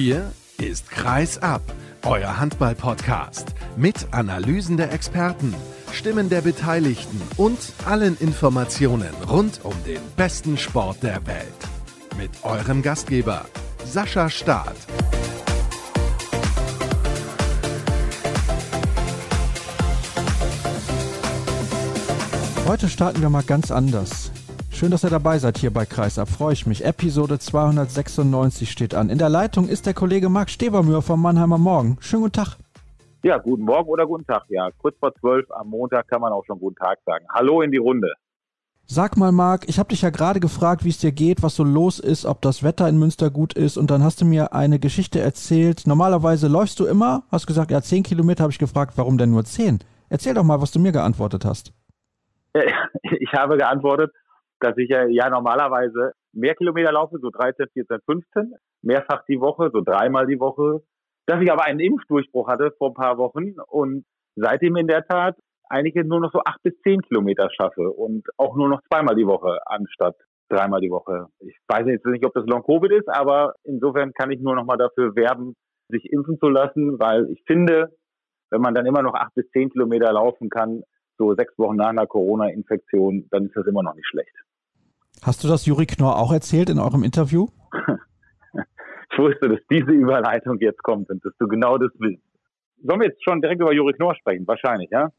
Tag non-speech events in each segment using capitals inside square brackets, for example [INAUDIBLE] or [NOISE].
Hier ist Kreis ab, euer Handball-Podcast mit Analysen der Experten, Stimmen der Beteiligten und allen Informationen rund um den besten Sport der Welt. Mit eurem Gastgeber Sascha Staat. Heute starten wir mal ganz anders. Schön, dass ihr dabei seid hier bei Kreisab. Freue ich mich. Episode 296 steht an. In der Leitung ist der Kollege Marc Stevermühr vom Mannheimer Morgen. Schönen guten Tag. Ja, guten Morgen oder guten Tag. Ja, kurz vor zwölf am Montag kann man auch schon guten Tag sagen. Hallo in die Runde. Sag mal, Marc, ich habe dich ja gerade gefragt, wie es dir geht, was so los ist, ob das Wetter in Münster gut ist und dann hast du mir eine Geschichte erzählt. Normalerweise läufst du immer, hast gesagt, ja, zehn Kilometer, habe ich gefragt, warum denn nur zehn? Erzähl doch mal, was du mir geantwortet hast. [LAUGHS] Ich habe geantwortet, dass ich ja, normalerweise mehr Kilometer laufe, so 13, 14, 15, mehrfach die Woche, so dreimal die Woche. Dass ich aber einen Impfdurchbruch hatte vor ein paar Wochen und seitdem in der Tat einige nur noch so acht bis zehn Kilometer schaffe und auch nur noch zweimal die Woche anstatt dreimal die Woche. Ich weiß jetzt nicht, ob das Long Covid ist, aber insofern kann ich nur noch mal dafür werben, sich impfen zu lassen, weil ich finde, wenn man dann immer noch acht bis zehn Kilometer laufen kann, so sechs Wochen nach einer Corona-Infektion, dann ist das immer noch nicht schlecht. Hast du das Juri Knorr auch erzählt in eurem Interview? [LAUGHS] ich wusste, dass diese Überleitung jetzt kommt und dass du genau das willst. Sollen wir jetzt schon direkt über Juri Knorr sprechen? Wahrscheinlich, ja?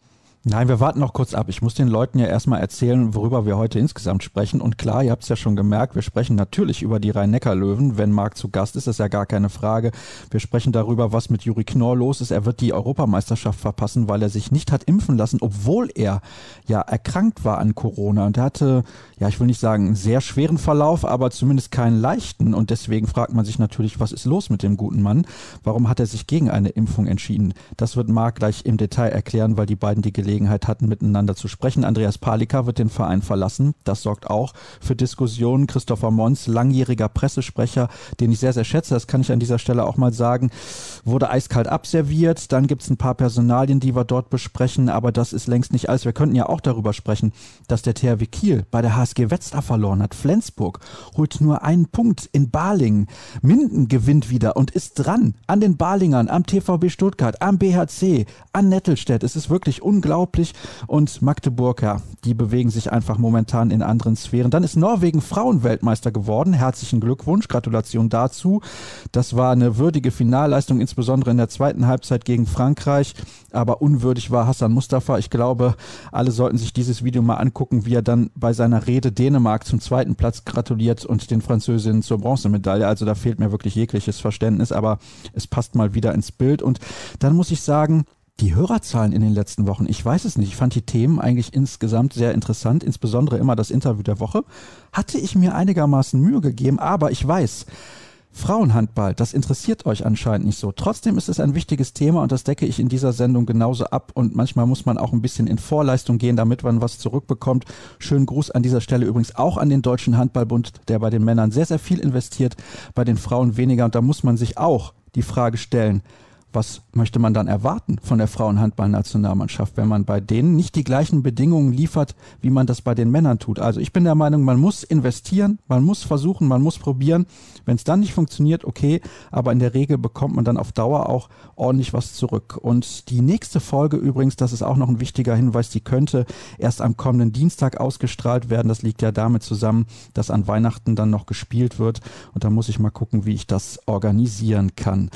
Nein, wir warten noch kurz ab. Ich muss den Leuten ja erstmal erzählen, worüber wir heute insgesamt sprechen. Und klar, ihr habt es ja schon gemerkt, wir sprechen natürlich über die Rhein-Neckar-Löwen. Wenn Marc zu Gast ist, ist ja gar keine Frage. Wir sprechen darüber, was mit Juri Knorr los ist. Er wird die Europameisterschaft verpassen, weil er sich nicht hat impfen lassen, obwohl er ja erkrankt war an Corona. Und er hatte, ja, ich will nicht sagen, einen sehr schweren Verlauf, aber zumindest keinen leichten. Und deswegen fragt man sich natürlich, was ist los mit dem guten Mann? Warum hat er sich gegen eine Impfung entschieden? Das wird Marc gleich im Detail erklären, weil die beiden die Gelegenheit Gelegenheit hatten, miteinander zu sprechen. Andreas Palika wird den Verein verlassen. Das sorgt auch für Diskussionen. Christopher Mons, langjähriger Pressesprecher, den ich sehr, sehr schätze, das kann ich an dieser Stelle auch mal sagen, wurde eiskalt abserviert. Dann gibt es ein paar Personalien, die wir dort besprechen, aber das ist längst nicht alles. Wir könnten ja auch darüber sprechen, dass der THW Kiel bei der HSG Wetzlar verloren hat. Flensburg holt nur einen Punkt in Balingen. Minden gewinnt wieder und ist dran an den Balingern, am TVB Stuttgart, am BHC, an Nettelstedt. Es ist wirklich unglaublich unglaublich. Und Magdeburg, ja, die bewegen sich einfach momentan in anderen Sphären. Dann ist Norwegen Frauenweltmeister geworden. Herzlichen Glückwunsch, Gratulation dazu. Das war eine würdige Finalleistung, insbesondere in der zweiten Halbzeit gegen Frankreich. Aber unwürdig war Hassan Mustafa. Ich glaube, alle sollten sich dieses Video mal angucken, wie er dann bei seiner Rede Dänemark zum zweiten Platz gratuliert und den Französinnen zur Bronzemedaille. Also da fehlt mir wirklich jegliches Verständnis, aber es passt mal wieder ins Bild. Und dann muss ich sagen, die Hörerzahlen in den letzten Wochen, ich weiß es nicht. Ich fand die Themen eigentlich insgesamt sehr interessant, insbesondere immer das Interview der Woche. Hatte ich mir einigermaßen Mühe gegeben, aber ich weiß, Frauenhandball, das interessiert euch anscheinend nicht so. Trotzdem ist es ein wichtiges Thema und das decke ich in dieser Sendung genauso ab und manchmal muss man auch ein bisschen in Vorleistung gehen, damit man was zurückbekommt. Schönen Gruß an dieser Stelle übrigens auch an den Deutschen Handballbund, der bei den Männern sehr, sehr viel investiert, bei den Frauen weniger und da muss man sich auch die Frage stellen, was möchte man dann erwarten von der Frauenhandballnationalmannschaft, wenn man bei denen nicht die gleichen Bedingungen liefert, wie man das bei den Männern tut? Also ich bin der Meinung, man muss investieren, man muss versuchen, man muss probieren. Wenn es dann nicht funktioniert, okay, aber in der Regel bekommt man dann auf Dauer auch ordentlich was zurück. Und die nächste Folge übrigens, das ist auch noch ein wichtiger Hinweis, die könnte erst am kommenden Dienstag ausgestrahlt werden. Das liegt ja damit zusammen, dass an Weihnachten dann noch gespielt wird. Und da muss ich mal gucken, wie ich das organisieren kann.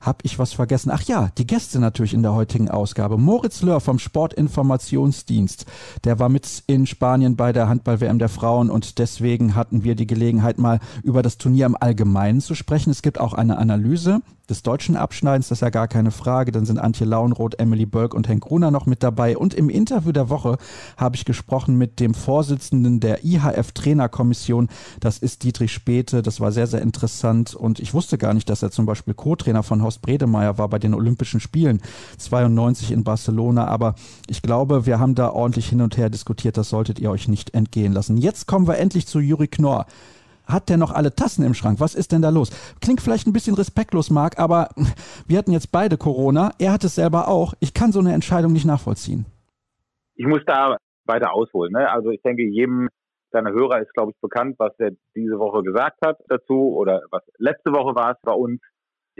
Hab ich was vergessen? Ach ja, die Gäste natürlich in der heutigen Ausgabe. Moritz Löhr vom Sportinformationsdienst. Der war mit in Spanien bei der Handball-WM der Frauen und deswegen hatten wir die Gelegenheit, mal über das Turnier im Allgemeinen zu sprechen. Es gibt auch eine Analyse des deutschen Abschneidens, das ist ja gar keine Frage. Dann sind Antje Launroth, Emily Bölk und Henk Gruner noch mit dabei. Und im Interview der Woche habe ich gesprochen mit dem Vorsitzenden der IHF-Trainerkommission. Das ist Dietrich Späte. Das war sehr, sehr interessant. Und ich wusste gar nicht, dass er zum Beispiel Co-Trainer von Horst Bredemeyer war bei den Olympischen Spielen 92 in Barcelona. Aber ich glaube, wir haben da ordentlich hin und her diskutiert. Das solltet ihr euch nicht entgehen lassen. Jetzt kommen wir endlich zu Juri Knorr hat der noch alle Tassen im Schrank? Was ist denn da los? Klingt vielleicht ein bisschen respektlos, Marc, aber [LAUGHS] wir hatten jetzt beide Corona. Er hat es selber auch. Ich kann so eine Entscheidung nicht nachvollziehen. Ich muss da weiter ausholen. Ne? Also ich denke, jedem deiner Hörer ist, glaube ich, bekannt, was er diese Woche gesagt hat dazu oder was letzte Woche war es bei uns.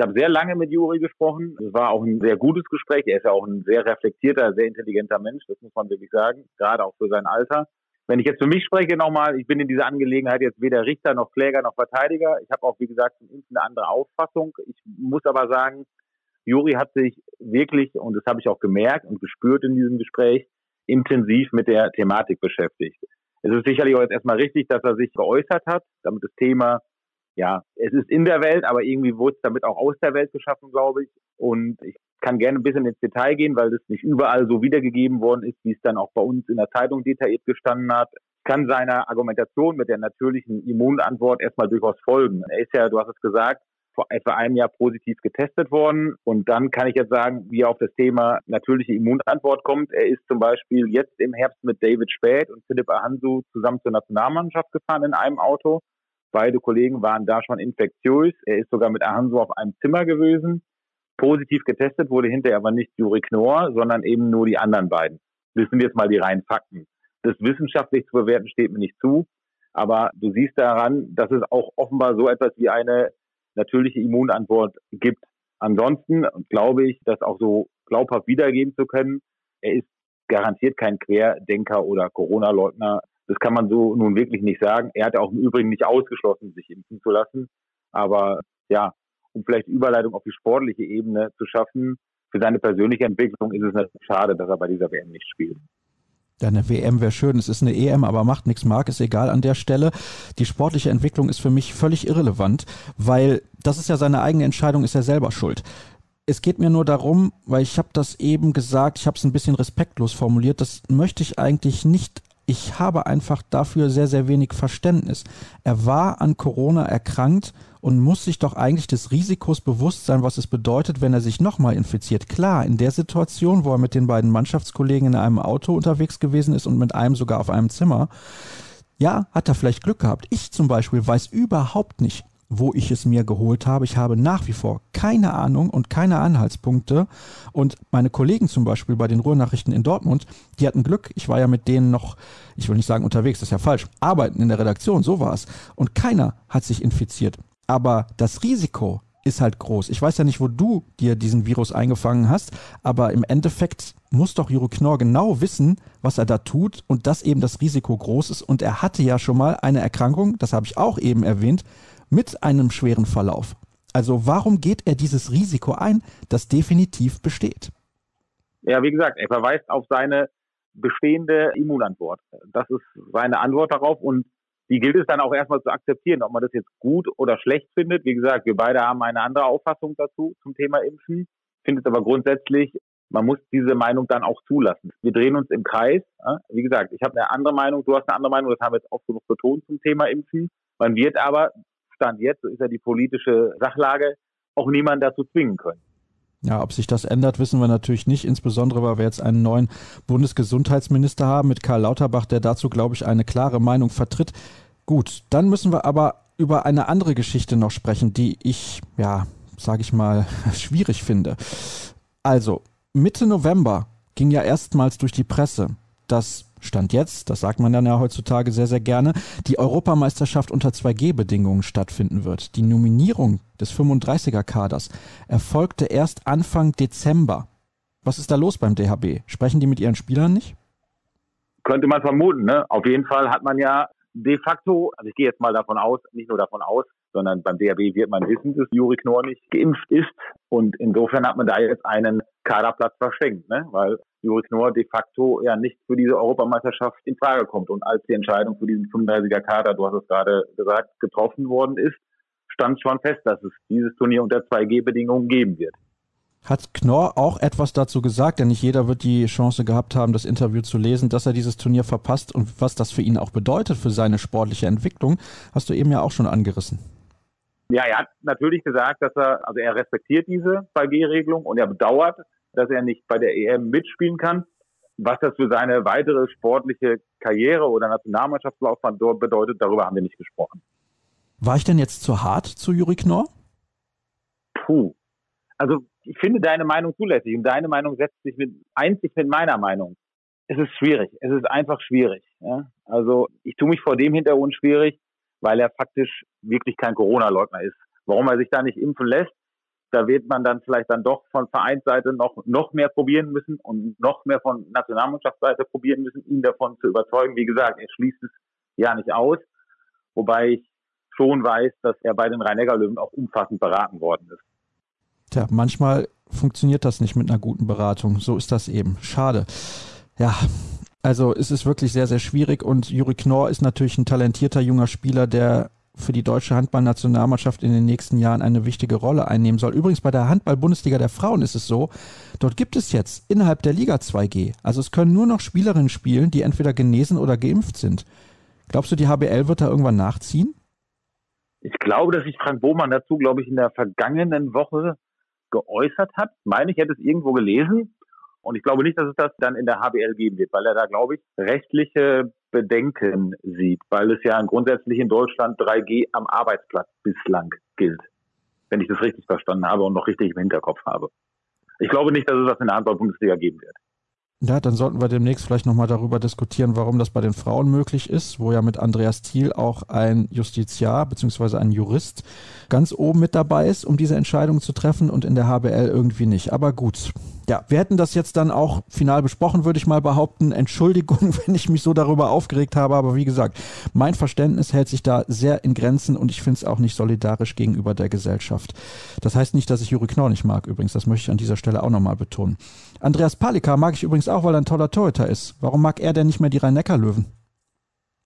Ich habe sehr lange mit Juri gesprochen. Es war auch ein sehr gutes Gespräch. Er ist ja auch ein sehr reflektierter, sehr intelligenter Mensch. Das muss man wirklich sagen, gerade auch für sein Alter. Wenn ich jetzt für mich spreche nochmal, ich bin in dieser Angelegenheit jetzt weder Richter noch Kläger noch Verteidiger. Ich habe auch, wie gesagt, eine andere Auffassung. Ich muss aber sagen, Juri hat sich wirklich, und das habe ich auch gemerkt und gespürt in diesem Gespräch, intensiv mit der Thematik beschäftigt. Es ist sicherlich auch jetzt erstmal richtig, dass er sich geäußert hat, damit das Thema, ja, es ist in der Welt, aber irgendwie wurde es damit auch aus der Welt geschaffen, glaube ich. Und ich kann gerne ein bisschen ins Detail gehen, weil das nicht überall so wiedergegeben worden ist, wie es dann auch bei uns in der Zeitung detailliert gestanden hat. Kann seiner Argumentation mit der natürlichen Immunantwort erstmal durchaus folgen. Er ist ja, du hast es gesagt, vor etwa einem Jahr positiv getestet worden. Und dann kann ich jetzt sagen, wie er auf das Thema natürliche Immunantwort kommt. Er ist zum Beispiel jetzt im Herbst mit David Späth und Philipp Ahansu zusammen zur Nationalmannschaft gefahren in einem Auto. Beide Kollegen waren da schon infektiös. Er ist sogar mit Ahansu auf einem Zimmer gewesen. Positiv getestet wurde hinterher aber nicht Juri Knorr, sondern eben nur die anderen beiden. Das sind jetzt mal die reinen Fakten. Das wissenschaftlich zu bewerten steht mir nicht zu. Aber du siehst daran, dass es auch offenbar so etwas wie eine natürliche Immunantwort gibt. Ansonsten glaube ich, das auch so glaubhaft wiedergeben zu können. Er ist garantiert kein Querdenker oder Corona-Leugner. Das kann man so nun wirklich nicht sagen. Er hat auch im Übrigen nicht ausgeschlossen, sich impfen zu lassen. Aber ja, um vielleicht Überleitung auf die sportliche Ebene zu schaffen, für seine persönliche Entwicklung ist es natürlich schade, dass er bei dieser WM nicht spielt. Ja, eine WM wäre schön, es ist eine EM, aber macht nichts, Mark, ist egal an der Stelle. Die sportliche Entwicklung ist für mich völlig irrelevant, weil das ist ja seine eigene Entscheidung, ist er selber schuld. Es geht mir nur darum, weil ich habe das eben gesagt, ich habe es ein bisschen respektlos formuliert, das möchte ich eigentlich nicht ich habe einfach dafür sehr, sehr wenig Verständnis. Er war an Corona erkrankt und muss sich doch eigentlich des Risikos bewusst sein, was es bedeutet, wenn er sich nochmal infiziert. Klar, in der Situation, wo er mit den beiden Mannschaftskollegen in einem Auto unterwegs gewesen ist und mit einem sogar auf einem Zimmer, ja, hat er vielleicht Glück gehabt. Ich zum Beispiel weiß überhaupt nicht, wo ich es mir geholt habe. Ich habe nach wie vor keine Ahnung und keine Anhaltspunkte. Und meine Kollegen zum Beispiel bei den Ruhrnachrichten in Dortmund, die hatten Glück. Ich war ja mit denen noch, ich will nicht sagen unterwegs, das ist ja falsch, arbeiten in der Redaktion, so war es. Und keiner hat sich infiziert. Aber das Risiko ist halt groß. Ich weiß ja nicht, wo du dir diesen Virus eingefangen hast, aber im Endeffekt muss doch Juro Knorr genau wissen, was er da tut und dass eben das Risiko groß ist. Und er hatte ja schon mal eine Erkrankung, das habe ich auch eben erwähnt, mit einem schweren Verlauf. Also warum geht er dieses Risiko ein, das definitiv besteht? Ja, wie gesagt, er verweist auf seine bestehende Immunantwort. Das ist seine Antwort darauf und die gilt es dann auch erstmal zu akzeptieren, ob man das jetzt gut oder schlecht findet. Wie gesagt, wir beide haben eine andere Auffassung dazu zum Thema Impfen. Findet aber grundsätzlich, man muss diese Meinung dann auch zulassen. Wir drehen uns im Kreis. Wie gesagt, ich habe eine andere Meinung, du hast eine andere Meinung, das haben wir jetzt oft genug betont zum Thema Impfen. Man wird aber, Stand jetzt, so ist ja die politische Sachlage, auch niemanden dazu zwingen können. Ja, ob sich das ändert, wissen wir natürlich nicht, insbesondere weil wir jetzt einen neuen Bundesgesundheitsminister haben mit Karl Lauterbach, der dazu, glaube ich, eine klare Meinung vertritt. Gut, dann müssen wir aber über eine andere Geschichte noch sprechen, die ich, ja, sage ich mal, [LAUGHS] schwierig finde. Also, Mitte November ging ja erstmals durch die Presse, dass Stand jetzt, das sagt man dann ja heutzutage sehr, sehr gerne, die Europameisterschaft unter 2G-Bedingungen stattfinden wird. Die Nominierung des 35er-Kaders erfolgte erst Anfang Dezember. Was ist da los beim DHB? Sprechen die mit ihren Spielern nicht? Könnte man vermuten. Ne? Auf jeden Fall hat man ja de facto, also ich gehe jetzt mal davon aus, nicht nur davon aus, sondern beim DRB wird man wissen, dass Juri Knorr nicht geimpft ist. Und insofern hat man da jetzt einen Kaderplatz verschenkt, ne? weil Juri Knorr de facto ja nicht für diese Europameisterschaft in Frage kommt. Und als die Entscheidung für diesen 35er Kader, du hast es gerade gesagt, getroffen worden ist, stand schon fest, dass es dieses Turnier unter 2G-Bedingungen geben wird. Hat Knorr auch etwas dazu gesagt, denn nicht jeder wird die Chance gehabt haben, das Interview zu lesen, dass er dieses Turnier verpasst und was das für ihn auch bedeutet für seine sportliche Entwicklung, hast du eben ja auch schon angerissen. Ja, er hat natürlich gesagt, dass er, also er respektiert diese 2G-Regelung und er bedauert, dass er nicht bei der EM mitspielen kann. Was das für seine weitere sportliche Karriere oder Nationalmannschaftslaufbahn dort bedeutet, darüber haben wir nicht gesprochen. War ich denn jetzt zu hart zu Juri Knorr? Puh. Also ich finde deine Meinung zulässig und deine Meinung setzt sich mit, einzig mit meiner Meinung. Es ist schwierig. Es ist einfach schwierig. Ja? Also ich tue mich vor dem Hintergrund schwierig, weil er faktisch wirklich kein Corona-Leugner ist. Warum er sich da nicht impfen lässt, Da wird man dann vielleicht dann doch von Vereinsseite noch, noch mehr probieren müssen und noch mehr von Nationalmannschaftsseite probieren müssen, ihn davon zu überzeugen. Wie gesagt, er schließt es ja nicht aus. Wobei ich schon weiß, dass er bei den Rhein-Neckar-Löwen auch umfassend beraten worden ist. Tja, manchmal funktioniert das nicht mit einer guten Beratung. So ist das eben. Schade. Ja, also es ist wirklich sehr, sehr schwierig und Juri Knorr ist natürlich ein talentierter junger Spieler, der für die deutsche Handballnationalmannschaft in den nächsten Jahren eine wichtige Rolle einnehmen soll. Übrigens bei der Handball-Bundesliga der Frauen ist es so, dort gibt es jetzt innerhalb der Liga 2G. Also es können nur noch Spielerinnen spielen, die entweder genesen oder geimpft sind. Glaubst du, die HBL wird da irgendwann nachziehen? Ich glaube, dass sich Frank Bohmann dazu, glaube ich, in der vergangenen Woche geäußert hat. Ich meine, ich hätte es irgendwo gelesen. Und ich glaube nicht, dass es das dann in der HBL geben wird, weil er da, glaube ich, rechtliche Bedenken sieht, weil es ja grundsätzlich in Deutschland 3G am Arbeitsplatz bislang gilt. Wenn ich das richtig verstanden habe und noch richtig im Hinterkopf habe. Ich glaube nicht, dass es das in der Handball-Bundesliga geben wird. Ja, dann sollten wir demnächst vielleicht nochmal darüber diskutieren, warum das bei den Frauen möglich ist, wo ja mit Andreas Thiel auch ein Justiziar bzw. ein Jurist ganz oben mit dabei ist, um diese Entscheidung zu treffen und in der HBL irgendwie nicht. Aber gut, ja, wir hätten das jetzt dann auch final besprochen, würde ich mal behaupten. Entschuldigung, [LAUGHS] wenn ich mich so darüber aufgeregt habe, aber wie gesagt, mein Verständnis hält sich da sehr in Grenzen und ich finde es auch nicht solidarisch gegenüber der Gesellschaft. Das heißt nicht, dass ich Juri Knorr nicht mag übrigens, das möchte ich an dieser Stelle auch nochmal betonen. Andreas Palika mag ich übrigens auch, weil er ein toller Torhüter ist. Warum mag er denn nicht mehr die Rhein-Neckar-Löwen?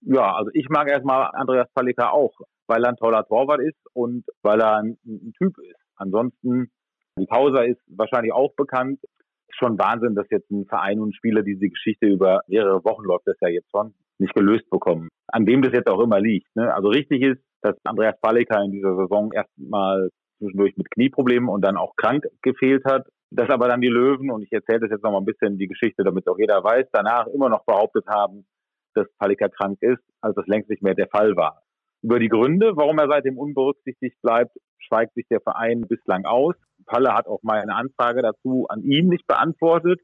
Ja, also ich mag erstmal Andreas Palika auch, weil er ein toller Torwart ist und weil er ein, ein Typ ist. Ansonsten die Pauser ist wahrscheinlich auch bekannt. Ist schon Wahnsinn, dass jetzt ein Verein und Spieler diese Geschichte über mehrere Wochen läuft das ja jetzt schon nicht gelöst bekommen. An wem das jetzt auch immer liegt. Ne? Also richtig ist, dass Andreas Palika in dieser Saison erstmal zwischendurch mit Knieproblemen und dann auch krank gefehlt hat. Dass aber dann die Löwen, und ich erzähle das jetzt noch mal ein bisschen die Geschichte, damit auch jeder weiß, danach immer noch behauptet haben, dass Palika krank ist, als das längst nicht mehr der Fall war. Über die Gründe, warum er seitdem unberücksichtigt bleibt, schweigt sich der Verein bislang aus. Palle hat auch mal eine Anfrage dazu an ihn nicht beantwortet.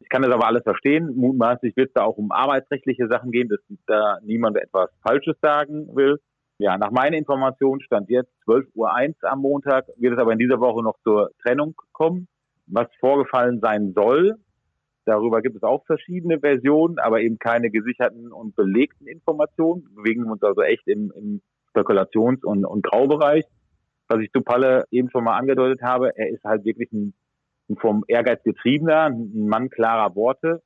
Ich kann das aber alles verstehen. Mutmaßlich wird es da auch um arbeitsrechtliche Sachen gehen, dass da niemand etwas Falsches sagen will. Ja, nach meiner Information stand jetzt 12.01 Uhr am Montag, wird es aber in dieser Woche noch zur Trennung kommen. Was vorgefallen sein soll, darüber gibt es auch verschiedene Versionen, aber eben keine gesicherten und belegten Informationen. Wir bewegen uns also echt im, im Spekulations- und, und Graubereich was ich zu Palle eben schon mal angedeutet habe, er ist halt wirklich ein, ein vom Ehrgeiz getriebener, ein Mann klarer Worte.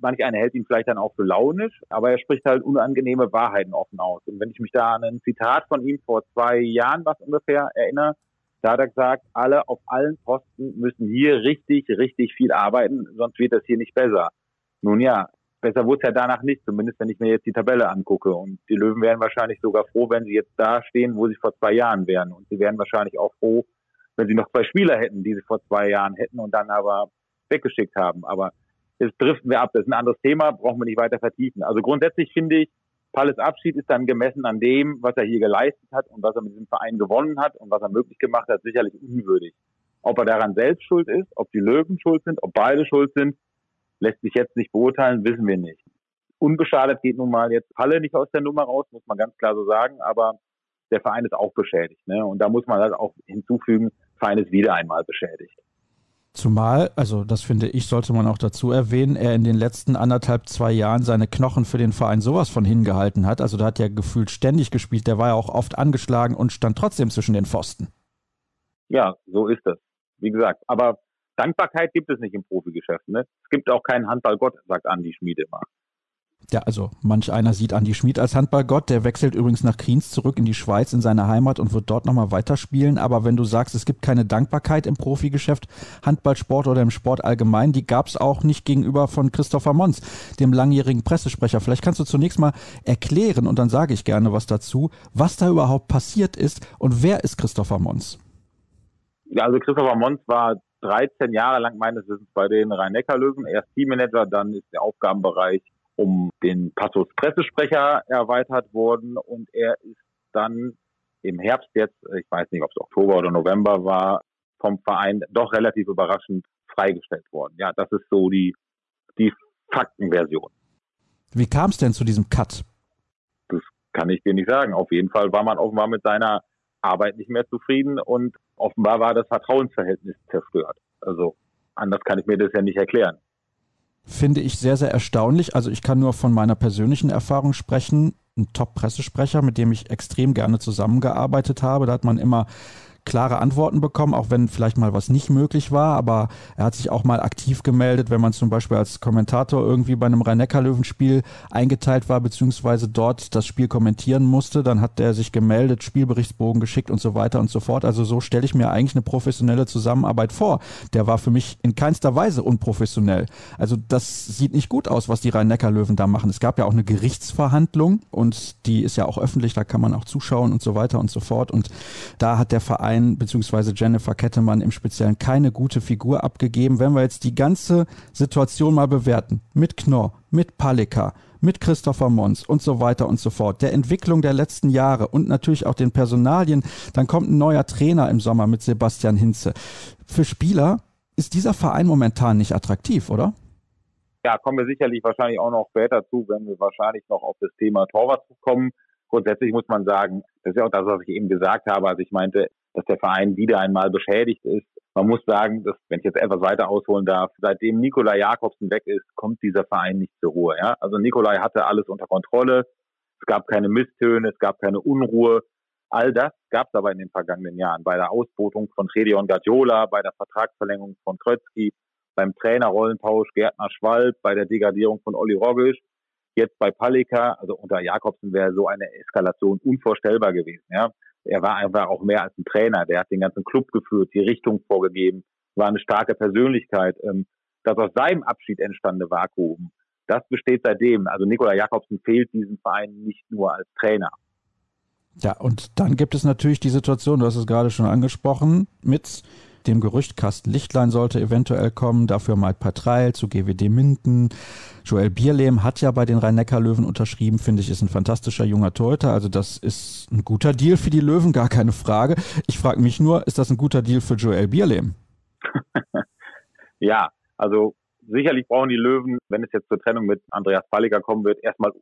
Manch einer hält ihn vielleicht dann auch für launisch, aber er spricht halt unangenehme Wahrheiten offen aus. Und wenn ich mich da an ein Zitat von ihm vor zwei Jahren was ungefähr erinnere, da hat er gesagt, alle auf allen Posten müssen hier richtig, richtig viel arbeiten, sonst wird das hier nicht besser. Nun ja, besser wurde es ja danach nicht, zumindest wenn ich mir jetzt die Tabelle angucke. Und die Löwen wären wahrscheinlich sogar froh, wenn sie jetzt da stehen, wo sie vor zwei Jahren wären. Und sie wären wahrscheinlich auch froh, wenn sie noch zwei Spieler hätten, die sie vor zwei Jahren hätten und dann aber weggeschickt haben. Aber jetzt driften wir ab. Das ist ein anderes Thema, brauchen wir nicht weiter vertiefen. Also grundsätzlich finde ich, Palles Abschied ist dann gemessen an dem, was er hier geleistet hat und was er mit diesem Verein gewonnen hat und was er möglich gemacht hat, sicherlich unwürdig. Ob er daran selbst schuld ist, ob die Löwen schuld sind, ob beide schuld sind, lässt sich jetzt nicht beurteilen, wissen wir nicht. Unbeschadet geht nun mal jetzt Halle nicht aus der Nummer raus, muss man ganz klar so sagen, aber der Verein ist auch beschädigt. Ne? Und da muss man halt auch hinzufügen, Verein ist wieder einmal beschädigt. Zumal, also das finde ich, sollte man auch dazu erwähnen, er in den letzten anderthalb, zwei Jahren seine Knochen für den Verein sowas von hingehalten hat. Also da hat er gefühlt ständig gespielt, der war ja auch oft angeschlagen und stand trotzdem zwischen den Pfosten. Ja, so ist es. Wie gesagt, aber Dankbarkeit gibt es nicht im Profigeschäft. Ne? Es gibt auch keinen Handballgott, sagt Andi Schmid immer. Ja, also manch einer sieht Andi Schmid als Handballgott. Der wechselt übrigens nach Kriens zurück in die Schweiz, in seine Heimat und wird dort nochmal weiterspielen. Aber wenn du sagst, es gibt keine Dankbarkeit im Profigeschäft, Handballsport oder im Sport allgemein, die gab es auch nicht gegenüber von Christopher Mons, dem langjährigen Pressesprecher. Vielleicht kannst du zunächst mal erklären und dann sage ich gerne was dazu, was da überhaupt passiert ist und wer ist Christopher Mons? Ja, also Christopher Mons war 13 Jahre lang meines Wissens bei den Rhein-Neckar-Löwen. Erst Teammanager, dann ist der Aufgabenbereich um den Passus Pressesprecher erweitert worden und er ist dann im Herbst jetzt, ich weiß nicht, ob es Oktober oder November war, vom Verein doch relativ überraschend freigestellt worden. Ja, das ist so die, die Faktenversion. Wie kam es denn zu diesem Cut? Das kann ich dir nicht sagen. Auf jeden Fall war man offenbar mit seiner Arbeit nicht mehr zufrieden und offenbar war das Vertrauensverhältnis zerstört. Also anders kann ich mir das ja nicht erklären. Finde ich sehr, sehr erstaunlich. Also ich kann nur von meiner persönlichen Erfahrung sprechen. Ein Top-Pressesprecher, mit dem ich extrem gerne zusammengearbeitet habe. Da hat man immer klare Antworten bekommen, auch wenn vielleicht mal was nicht möglich war. Aber er hat sich auch mal aktiv gemeldet, wenn man zum Beispiel als Kommentator irgendwie bei einem Rhein-Neckar-Löwenspiel eingeteilt war, beziehungsweise dort das Spiel kommentieren musste. Dann hat er sich gemeldet, Spielberichtsbogen geschickt und so weiter und so fort. Also so stelle ich mir eigentlich eine professionelle Zusammenarbeit vor. Der war für mich in keinster Weise unprofessionell. Also das sieht nicht gut aus, was die Rhein-Neckar-Löwen da machen. Es gab ja auch eine Gerichtsverhandlung und die ist ja auch öffentlich, da kann man auch zuschauen und so weiter und so fort. Und da hat der Verein Verein bzw. Jennifer Kettemann im Speziellen keine gute Figur abgegeben. Wenn wir jetzt die ganze Situation mal bewerten, mit Knorr, mit Palika, mit Christopher Mons und so weiter und so fort, der Entwicklung der letzten Jahre und natürlich auch den Personalien, dann kommt ein neuer Trainer im Sommer mit Sebastian Hinze. Für Spieler ist dieser Verein momentan nicht attraktiv, oder? Ja, kommen wir sicherlich wahrscheinlich auch noch später zu, wenn wir wahrscheinlich noch auf das Thema Torwart kommen. Grundsätzlich muss man sagen, das ist ja auch das, was ich eben gesagt habe. Also ich meinte, dass der Verein wieder einmal beschädigt ist. Man muss sagen, dass, wenn ich jetzt etwas weiter ausholen darf, seitdem Nikolai Jakobsen weg ist, kommt dieser Verein nicht zur Ruhe. Ja? Also Nikolai hatte alles unter Kontrolle. Es gab keine Misstöne, es gab keine Unruhe. All das gab es aber in den vergangenen Jahren. Bei der Ausbotung von Redion Guardiola, bei der Vertragsverlängerung von Krötzky, beim Trainerrollentausch Gärtner Schwalb, bei der Degradierung von Olli Rogisch, jetzt bei Palika, also unter Jakobsen wäre so eine Eskalation unvorstellbar gewesen. Ja er war einfach auch mehr als ein Trainer. Der hat den ganzen Club geführt, die Richtung vorgegeben, war eine starke Persönlichkeit. Ähm, das aus seinem Abschied entstandene Vakuum, das besteht seitdem. Also Nikola Jakobsen fehlt diesem Verein nicht nur als Trainer. Ja, und dann gibt es natürlich die Situation, du hast es gerade schon angesprochen, mit dem Gerücht, Carsten Lichtlein sollte eventuell kommen, dafür Mike Patreil zu GWD Minden. Joel Bierlehm hat ja bei den Rhein-Neckar-Löwen unterschrieben, finde ich, ist ein fantastischer junger Torhüter. Also das ist ein guter Deal für die Löwen, gar keine Frage. Ich frage mich nur, ist das ein guter Deal für Joel Bierlehm? [LAUGHS] ja, also sicherlich brauchen die Löwen, wenn es jetzt zur Trennung mit Andreas Palliger kommen wird, erstmal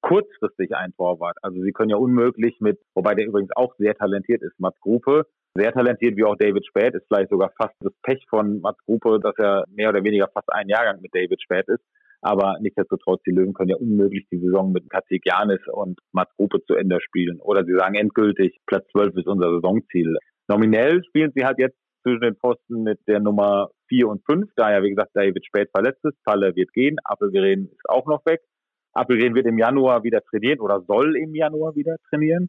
kurzfristig ein Torwart. Also sie können ja unmöglich mit, wobei der übrigens auch sehr talentiert ist, Mats Gruppe, sehr talentiert wie auch David Späth, ist vielleicht sogar fast das Pech von Mats Gruppe, dass er mehr oder weniger fast ein Jahrgang mit David Späth ist. Aber nichtsdestotrotz, die Löwen können ja unmöglich die Saison mit Katik Janis und Mats Gruppe zu Ende spielen. Oder sie sagen endgültig, Platz 12 ist unser Saisonziel. Nominell spielen sie halt jetzt zwischen den Posten mit der Nummer 4 und 5, da ja, wie gesagt, David Späth verletzt ist. Falle wird gehen, Appelgren ist auch noch weg. Appelgren wird im Januar wieder trainieren oder soll im Januar wieder trainieren.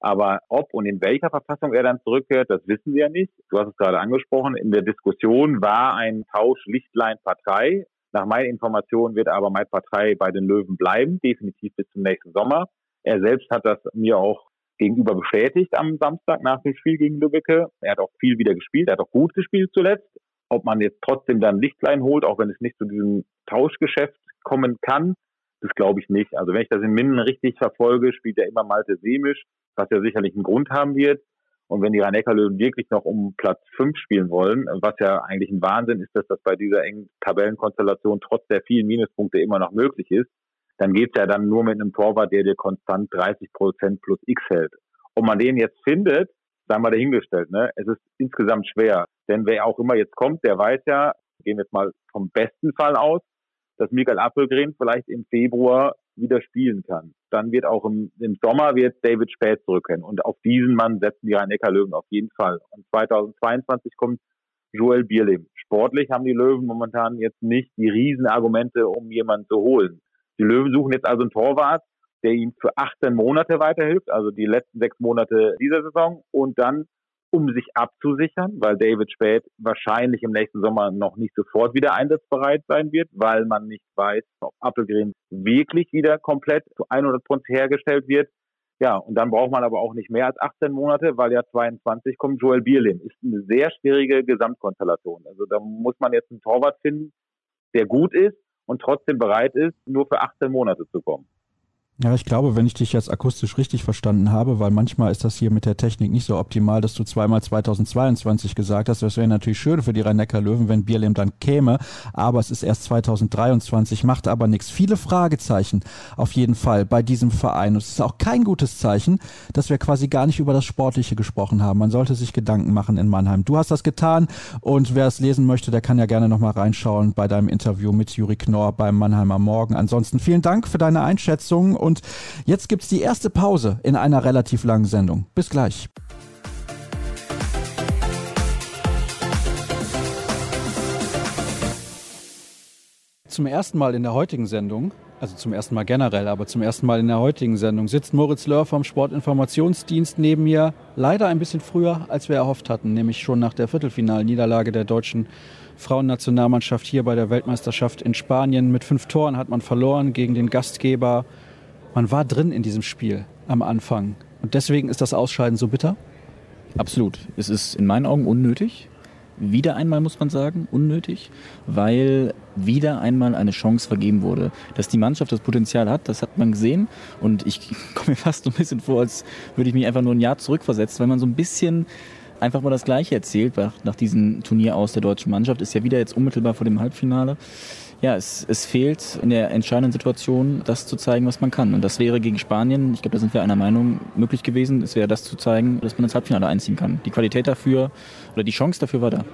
Aber ob und in welcher Verfassung er dann zurückkehrt, das wissen wir ja nicht. Du hast es gerade angesprochen. In der Diskussion war ein Tausch Lichtlein-Partei. Nach meinen Informationen wird aber Mike Partei bei den Löwen bleiben, definitiv bis zum nächsten Sommer. Er selbst hat das mir auch gegenüber bestätigt am Samstag nach dem Spiel gegen Lübbecke. Er hat auch viel wieder gespielt, er hat auch gut gespielt zuletzt. Ob man jetzt trotzdem dann Lichtlein holt, auch wenn es nicht zu diesem Tauschgeschäft kommen kann, das glaube ich nicht. Also wenn ich das in Minden richtig verfolge, spielt er immer Malte Semisch, was ja sicherlich einen Grund haben wird. Und wenn die rhein löwen wirklich noch um Platz 5 spielen wollen, was ja eigentlich ein Wahnsinn ist, dass das bei dieser engen Tabellenkonstellation trotz der vielen Minuspunkte immer noch möglich ist, dann geht's ja dann nur mit einem Torwart, der dir konstant 30 Prozent plus X hält. Ob man den jetzt findet, sagen wir dahingestellt, ne? Es ist insgesamt schwer. Denn wer auch immer jetzt kommt, der weiß ja, gehen wir jetzt mal vom besten Fall aus, dass Mikael Appelgren vielleicht im Februar wieder spielen kann. Dann wird auch im, im Sommer wird David Späth zurückkehren. Und auf diesen Mann setzen die Rhein-Neckar-Löwen auf jeden Fall. Und 2022 kommt Joel Bierlehm. Sportlich haben die Löwen momentan jetzt nicht die Riesenargumente, um jemanden zu holen. Die Löwen suchen jetzt also einen Torwart, der ihnen für 18 Monate weiterhilft, also die letzten sechs Monate dieser Saison und dann um sich abzusichern, weil David Spät wahrscheinlich im nächsten Sommer noch nicht sofort wieder einsatzbereit sein wird, weil man nicht weiß, ob Appelgren wirklich wieder komplett zu 100 Prozent hergestellt wird. Ja, und dann braucht man aber auch nicht mehr als 18 Monate, weil ja 22 kommt Joel Bierlin. Ist eine sehr schwierige Gesamtkonstellation. Also da muss man jetzt einen Torwart finden, der gut ist und trotzdem bereit ist, nur für 18 Monate zu kommen. Ja, ich glaube, wenn ich dich jetzt akustisch richtig verstanden habe, weil manchmal ist das hier mit der Technik nicht so optimal, dass du zweimal 2022 gesagt hast. Das wäre natürlich schön für die Rhein-Neckar-Löwen, wenn Bierlehm dann käme, aber es ist erst 2023, macht aber nichts. Viele Fragezeichen auf jeden Fall bei diesem Verein. Und es ist auch kein gutes Zeichen, dass wir quasi gar nicht über das Sportliche gesprochen haben. Man sollte sich Gedanken machen in Mannheim. Du hast das getan und wer es lesen möchte, der kann ja gerne nochmal reinschauen bei deinem Interview mit Juri Knorr beim Mannheimer Morgen. Ansonsten vielen Dank für deine Einschätzung und jetzt gibt es die erste Pause in einer relativ langen Sendung. Bis gleich. Zum ersten Mal in der heutigen Sendung, also zum ersten Mal generell, aber zum ersten Mal in der heutigen Sendung, sitzt Moritz Löhr vom Sportinformationsdienst neben mir. Leider ein bisschen früher, als wir erhofft hatten, nämlich schon nach der Viertelfinalniederlage der deutschen Frauennationalmannschaft hier bei der Weltmeisterschaft in Spanien. Mit fünf Toren hat man verloren gegen den Gastgeber man war drin in diesem Spiel am Anfang. Und deswegen ist das Ausscheiden so bitter? Absolut. Es ist in meinen Augen unnötig. Wieder einmal muss man sagen, unnötig, weil wieder einmal eine Chance vergeben wurde. Dass die Mannschaft das Potenzial hat, das hat man gesehen. Und ich [LAUGHS] komme mir fast so ein bisschen vor, als würde ich mich einfach nur ein Jahr zurückversetzen, weil man so ein bisschen einfach mal das Gleiche erzählt. Nach diesem Turnier aus der deutschen Mannschaft ist ja wieder jetzt unmittelbar vor dem Halbfinale ja, es, es fehlt in der entscheidenden Situation, das zu zeigen, was man kann. Und das wäre gegen Spanien, ich glaube, da sind wir einer Meinung, möglich gewesen. Es wäre das zu zeigen, dass man ins Halbfinale einziehen kann. Die Qualität dafür oder die Chance dafür war da.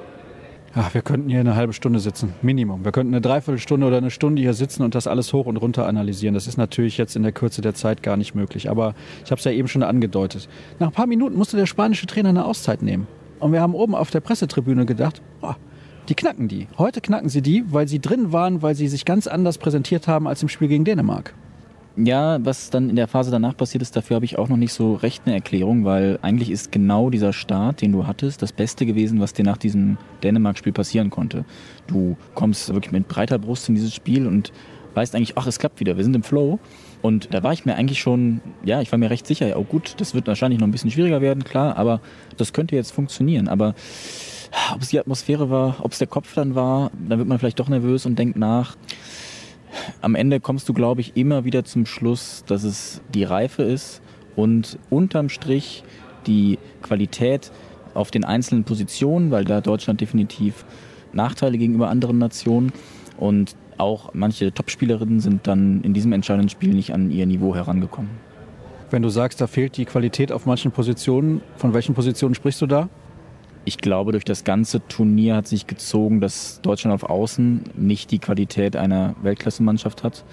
Ach, wir könnten hier eine halbe Stunde sitzen, Minimum. Wir könnten eine Dreiviertelstunde oder eine Stunde hier sitzen und das alles hoch und runter analysieren. Das ist natürlich jetzt in der Kürze der Zeit gar nicht möglich. Aber ich habe es ja eben schon angedeutet. Nach ein paar Minuten musste der spanische Trainer eine Auszeit nehmen. Und wir haben oben auf der Pressetribüne gedacht, boah, die knacken die. Heute knacken sie die, weil sie drin waren, weil sie sich ganz anders präsentiert haben als im Spiel gegen Dänemark. Ja, was dann in der Phase danach passiert ist, dafür habe ich auch noch nicht so recht eine Erklärung, weil eigentlich ist genau dieser Start, den du hattest, das Beste gewesen, was dir nach diesem Dänemark-Spiel passieren konnte. Du kommst wirklich mit breiter Brust in dieses Spiel und weißt eigentlich, ach, es klappt wieder, wir sind im Flow. Und da war ich mir eigentlich schon, ja, ich war mir recht sicher, oh gut, das wird wahrscheinlich noch ein bisschen schwieriger werden, klar, aber das könnte jetzt funktionieren. Aber ob es die Atmosphäre war, ob es der Kopf dann war, dann wird man vielleicht doch nervös und denkt nach. Am Ende kommst du, glaube ich, immer wieder zum Schluss, dass es die Reife ist und unterm Strich die Qualität auf den einzelnen Positionen, weil da Deutschland definitiv Nachteile gegenüber anderen Nationen und auch manche Topspielerinnen sind dann in diesem entscheidenden Spiel nicht an ihr Niveau herangekommen. Wenn du sagst, da fehlt die Qualität auf manchen Positionen, von welchen Positionen sprichst du da? Ich glaube, durch das ganze Turnier hat sich gezogen, dass Deutschland auf Außen nicht die Qualität einer Weltklassemannschaft hat.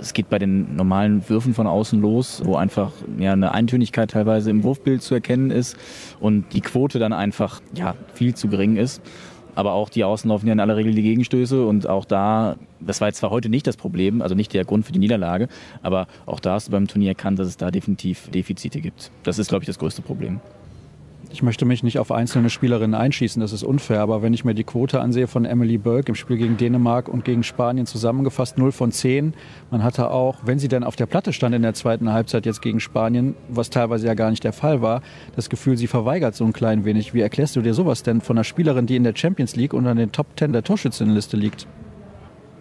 Es geht bei den normalen Würfen von außen los, wo einfach ja, eine Eintönigkeit teilweise im Wurfbild zu erkennen ist und die Quote dann einfach ja, viel zu gering ist. Aber auch die Außen laufen ja in aller Regel die Gegenstöße und auch da, das war jetzt zwar heute nicht das Problem, also nicht der Grund für die Niederlage, aber auch da hast du beim Turnier erkannt, dass es da definitiv Defizite gibt. Das ist, glaube ich, das größte Problem ich möchte mich nicht auf einzelne Spielerinnen einschießen, das ist unfair, aber wenn ich mir die Quote ansehe von Emily Burke im Spiel gegen Dänemark und gegen Spanien zusammengefasst 0 von 10, man hatte auch, wenn sie dann auf der Platte stand in der zweiten Halbzeit jetzt gegen Spanien, was teilweise ja gar nicht der Fall war, das Gefühl, sie verweigert so ein klein wenig. Wie erklärst du dir sowas denn von einer Spielerin, die in der Champions League unter den Top 10 der Torschützenliste liegt?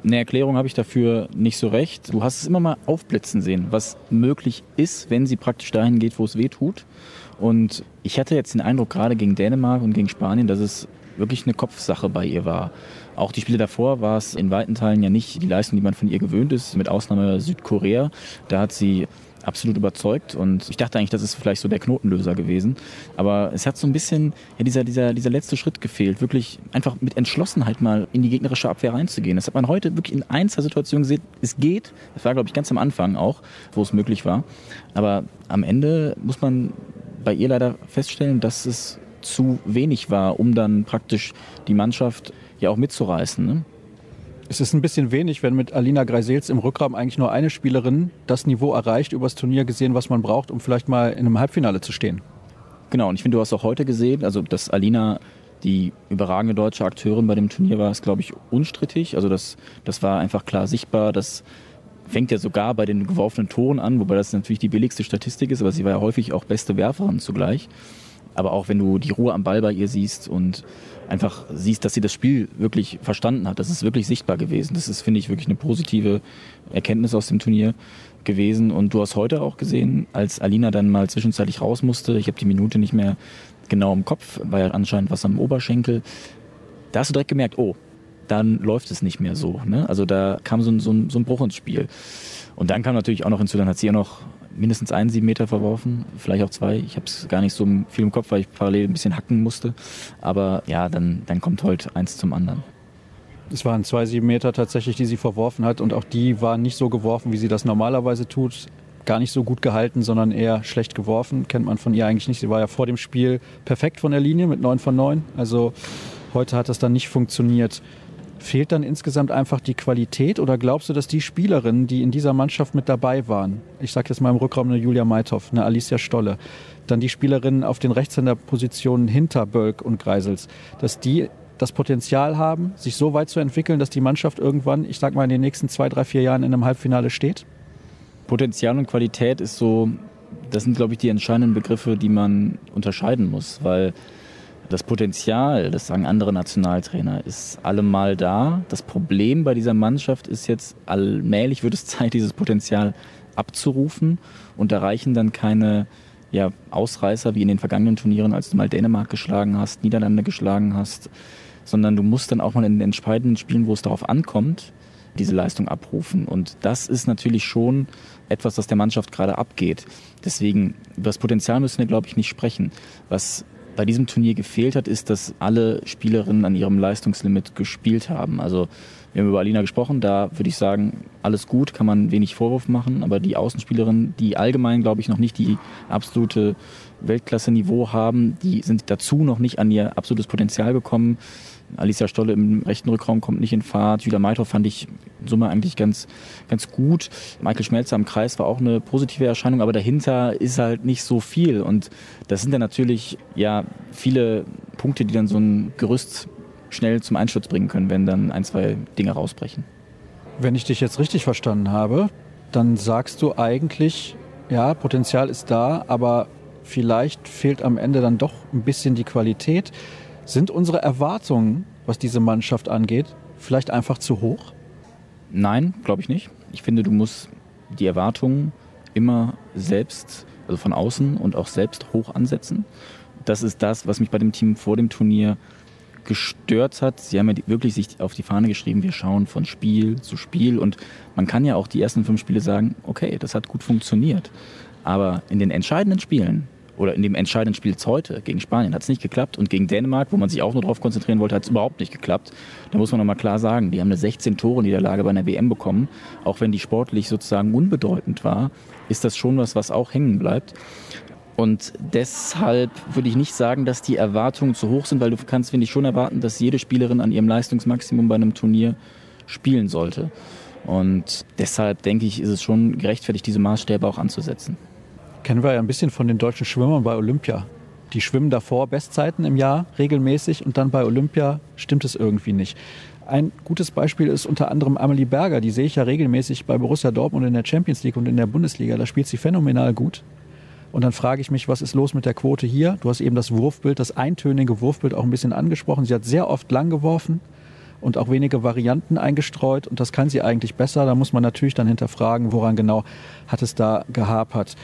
Eine Erklärung habe ich dafür nicht so recht. Du hast es immer mal aufblitzen sehen, was möglich ist, wenn sie praktisch dahin geht, wo es weh tut. Und ich hatte jetzt den Eindruck, gerade gegen Dänemark und gegen Spanien, dass es wirklich eine Kopfsache bei ihr war. Auch die Spiele davor war es in weiten Teilen ja nicht die Leistung, die man von ihr gewöhnt ist, mit Ausnahme Südkorea. Da hat sie absolut überzeugt und ich dachte eigentlich, das ist vielleicht so der Knotenlöser gewesen. Aber es hat so ein bisschen ja, dieser, dieser, dieser letzte Schritt gefehlt, wirklich einfach mit Entschlossenheit mal in die gegnerische Abwehr reinzugehen. Das hat man heute wirklich in ein, zwei Situationen gesehen. Es geht, das war glaube ich ganz am Anfang auch, wo es möglich war. Aber am Ende muss man bei ihr leider feststellen, dass es zu wenig war, um dann praktisch die Mannschaft ja auch mitzureißen. Ne? Es ist ein bisschen wenig, wenn mit Alina Greisels im Rückraum eigentlich nur eine Spielerin das Niveau erreicht, übers Turnier gesehen, was man braucht, um vielleicht mal in einem Halbfinale zu stehen. Genau, und ich finde, du hast auch heute gesehen, also dass Alina die überragende deutsche Akteurin bei dem Turnier war, ist, glaube ich, unstrittig. Also das, das war einfach klar sichtbar, dass fängt ja sogar bei den geworfenen Toren an, wobei das natürlich die billigste Statistik ist, aber sie war ja häufig auch beste Werferin zugleich. Aber auch wenn du die Ruhe am Ball bei ihr siehst und einfach siehst, dass sie das Spiel wirklich verstanden hat, das ist wirklich sichtbar gewesen. Das ist, finde ich, wirklich eine positive Erkenntnis aus dem Turnier. gewesen. Und du hast heute auch gesehen, als Alina dann mal zwischenzeitlich raus musste, ich habe die Minute nicht mehr genau im Kopf, war ja anscheinend was am Oberschenkel. Da hast du direkt gemerkt, oh, dann läuft es nicht mehr so. Ne? Also da kam so ein, so, ein, so ein Bruch ins Spiel. Und dann kam natürlich auch noch hinzu, dann hat sie ja noch mindestens einen sieben Meter verworfen, vielleicht auch zwei. Ich habe es gar nicht so viel im Kopf, weil ich parallel ein bisschen hacken musste. Aber ja, dann, dann kommt heute eins zum anderen. Es waren zwei sieben Meter tatsächlich, die sie verworfen hat und auch die waren nicht so geworfen, wie sie das normalerweise tut. Gar nicht so gut gehalten, sondern eher schlecht geworfen. Kennt man von ihr eigentlich nicht. Sie war ja vor dem Spiel perfekt von der Linie mit neun von neun. Also heute hat das dann nicht funktioniert. Fehlt dann insgesamt einfach die Qualität oder glaubst du, dass die Spielerinnen, die in dieser Mannschaft mit dabei waren, ich sage jetzt mal im Rückraum eine Julia Meithoff, eine Alicia Stolle, dann die Spielerinnen auf den Rechtshänderpositionen hinter Bölk und Greisels, dass die das Potenzial haben, sich so weit zu entwickeln, dass die Mannschaft irgendwann, ich sag mal, in den nächsten zwei, drei, vier Jahren in einem Halbfinale steht? Potenzial und Qualität ist so, das sind, glaube ich, die entscheidenden Begriffe, die man unterscheiden muss, weil das Potenzial, das sagen andere Nationaltrainer, ist allemal da. Das Problem bei dieser Mannschaft ist jetzt, allmählich wird es [LAUGHS] Zeit, dieses Potenzial abzurufen und da reichen dann keine ja, Ausreißer wie in den vergangenen Turnieren, als du mal Dänemark geschlagen hast, Niederlande geschlagen hast, sondern du musst dann auch mal in den entscheidenden Spielen, wo es darauf ankommt, diese Leistung abrufen. Und das ist natürlich schon etwas, das der Mannschaft gerade abgeht. Deswegen, über das Potenzial müssen wir, glaube ich, nicht sprechen. Was bei diesem Turnier gefehlt hat, ist, dass alle Spielerinnen an ihrem Leistungslimit gespielt haben. Also wir haben über Alina gesprochen, da würde ich sagen, alles gut, kann man wenig Vorwurf machen, aber die Außenspielerinnen, die allgemein, glaube ich, noch nicht die absolute Weltklasse-Niveau haben, die sind dazu noch nicht an ihr absolutes Potenzial gekommen. Alicia Stolle im rechten Rückraum kommt nicht in Fahrt. Julia Meithoff fand ich in Summe eigentlich ganz, ganz gut. Michael Schmelzer am Kreis war auch eine positive Erscheinung, aber dahinter ist halt nicht so viel. Und das sind dann natürlich ja viele Punkte, die dann so ein Gerüst schnell zum Einsturz bringen können, wenn dann ein, zwei Dinge rausbrechen. Wenn ich dich jetzt richtig verstanden habe, dann sagst du eigentlich, ja, Potenzial ist da, aber vielleicht fehlt am Ende dann doch ein bisschen die Qualität. Sind unsere Erwartungen, was diese Mannschaft angeht, vielleicht einfach zu hoch? Nein, glaube ich nicht. Ich finde, du musst die Erwartungen immer selbst, also von außen und auch selbst hoch ansetzen. Das ist das, was mich bei dem Team vor dem Turnier gestört hat. Sie haben ja wirklich sich auf die Fahne geschrieben, wir schauen von Spiel zu Spiel und man kann ja auch die ersten fünf Spiele sagen, okay, das hat gut funktioniert. Aber in den entscheidenden Spielen oder in dem entscheidenden Spiel heute gegen Spanien hat es nicht geklappt und gegen Dänemark, wo man sich auch nur darauf konzentrieren wollte, hat es überhaupt nicht geklappt. Da muss man nochmal klar sagen, die haben eine 16-Tore-Niederlage bei einer WM bekommen. Auch wenn die sportlich sozusagen unbedeutend war, ist das schon was, was auch hängen bleibt. Und deshalb würde ich nicht sagen, dass die Erwartungen zu hoch sind, weil du kannst, finde ich, schon erwarten, dass jede Spielerin an ihrem Leistungsmaximum bei einem Turnier spielen sollte. Und deshalb denke ich, ist es schon gerechtfertigt, diese Maßstäbe auch anzusetzen. Kennen wir ja ein bisschen von den deutschen Schwimmern bei Olympia. Die schwimmen davor Bestzeiten im Jahr regelmäßig und dann bei Olympia stimmt es irgendwie nicht. Ein gutes Beispiel ist unter anderem Amelie Berger. Die sehe ich ja regelmäßig bei Borussia Dortmund in der Champions League und in der Bundesliga. Da spielt sie phänomenal gut. Und dann frage ich mich, was ist los mit der Quote hier? Du hast eben das Wurfbild, das eintönige Wurfbild auch ein bisschen angesprochen. Sie hat sehr oft lang geworfen und auch wenige Varianten eingestreut und das kann sie eigentlich besser. Da muss man natürlich dann hinterfragen, woran genau hat es da gehapert.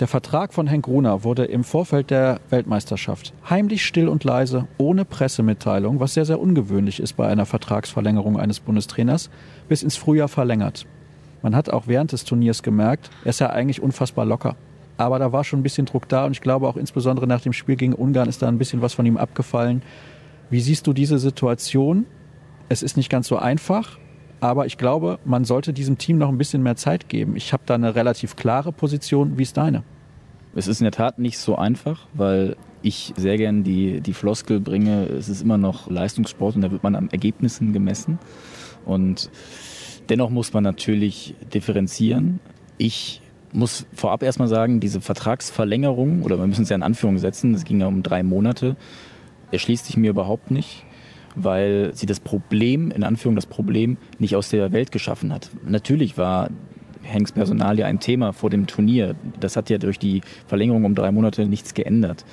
Der Vertrag von Henk Gruner wurde im Vorfeld der Weltmeisterschaft heimlich still und leise, ohne Pressemitteilung, was sehr, sehr ungewöhnlich ist bei einer Vertragsverlängerung eines Bundestrainers, bis ins Frühjahr verlängert. Man hat auch während des Turniers gemerkt, er ist ja eigentlich unfassbar locker. Aber da war schon ein bisschen Druck da und ich glaube auch insbesondere nach dem Spiel gegen Ungarn ist da ein bisschen was von ihm abgefallen. Wie siehst du diese Situation? Es ist nicht ganz so einfach, aber ich glaube, man sollte diesem Team noch ein bisschen mehr Zeit geben. Ich habe da eine relativ klare Position. Wie ist deine? Es ist in der Tat nicht so einfach, weil ich sehr gern die, die Floskel bringe, es ist immer noch Leistungssport und da wird man an Ergebnissen gemessen. Und dennoch muss man natürlich differenzieren. Ich muss vorab erstmal sagen, diese Vertragsverlängerung, oder wir müssen es ja in Anführung setzen, es ging ja um drei Monate, erschließt sich mir überhaupt nicht, weil sie das Problem, in Anführung das Problem, nicht aus der Welt geschaffen hat. Natürlich war Hanks Personal ja ein Thema vor dem Turnier. Das hat ja durch die Verlängerung um drei Monate nichts geändert.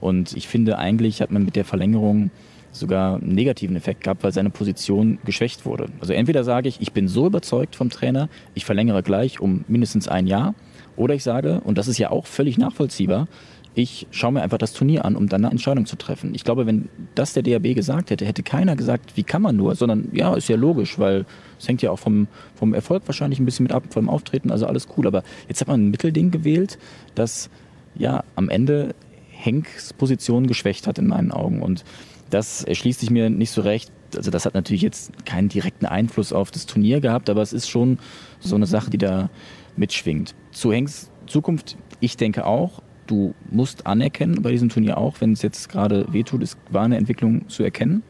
Und ich finde, eigentlich hat man mit der Verlängerung sogar einen negativen Effekt gehabt, weil seine Position geschwächt wurde. Also entweder sage ich, ich bin so überzeugt vom Trainer, ich verlängere gleich um mindestens ein Jahr, oder ich sage, und das ist ja auch völlig nachvollziehbar, ich schaue mir einfach das Turnier an, um dann eine Entscheidung zu treffen. Ich glaube, wenn das der DAB gesagt hätte, hätte keiner gesagt, wie kann man nur, sondern ja, ist ja logisch, weil es hängt ja auch vom, vom Erfolg wahrscheinlich ein bisschen mit ab, vom Auftreten, also alles cool. Aber jetzt hat man ein Mittelding gewählt, das ja am Ende Henks Position geschwächt hat in meinen Augen. Und das erschließt sich mir nicht so recht. Also das hat natürlich jetzt keinen direkten Einfluss auf das Turnier gehabt, aber es ist schon so eine Sache, die da mitschwingt. Zu Henks Zukunft, ich denke auch, du musst anerkennen bei diesem Turnier auch, wenn es jetzt gerade wehtut, es war eine Entwicklung zu erkennen.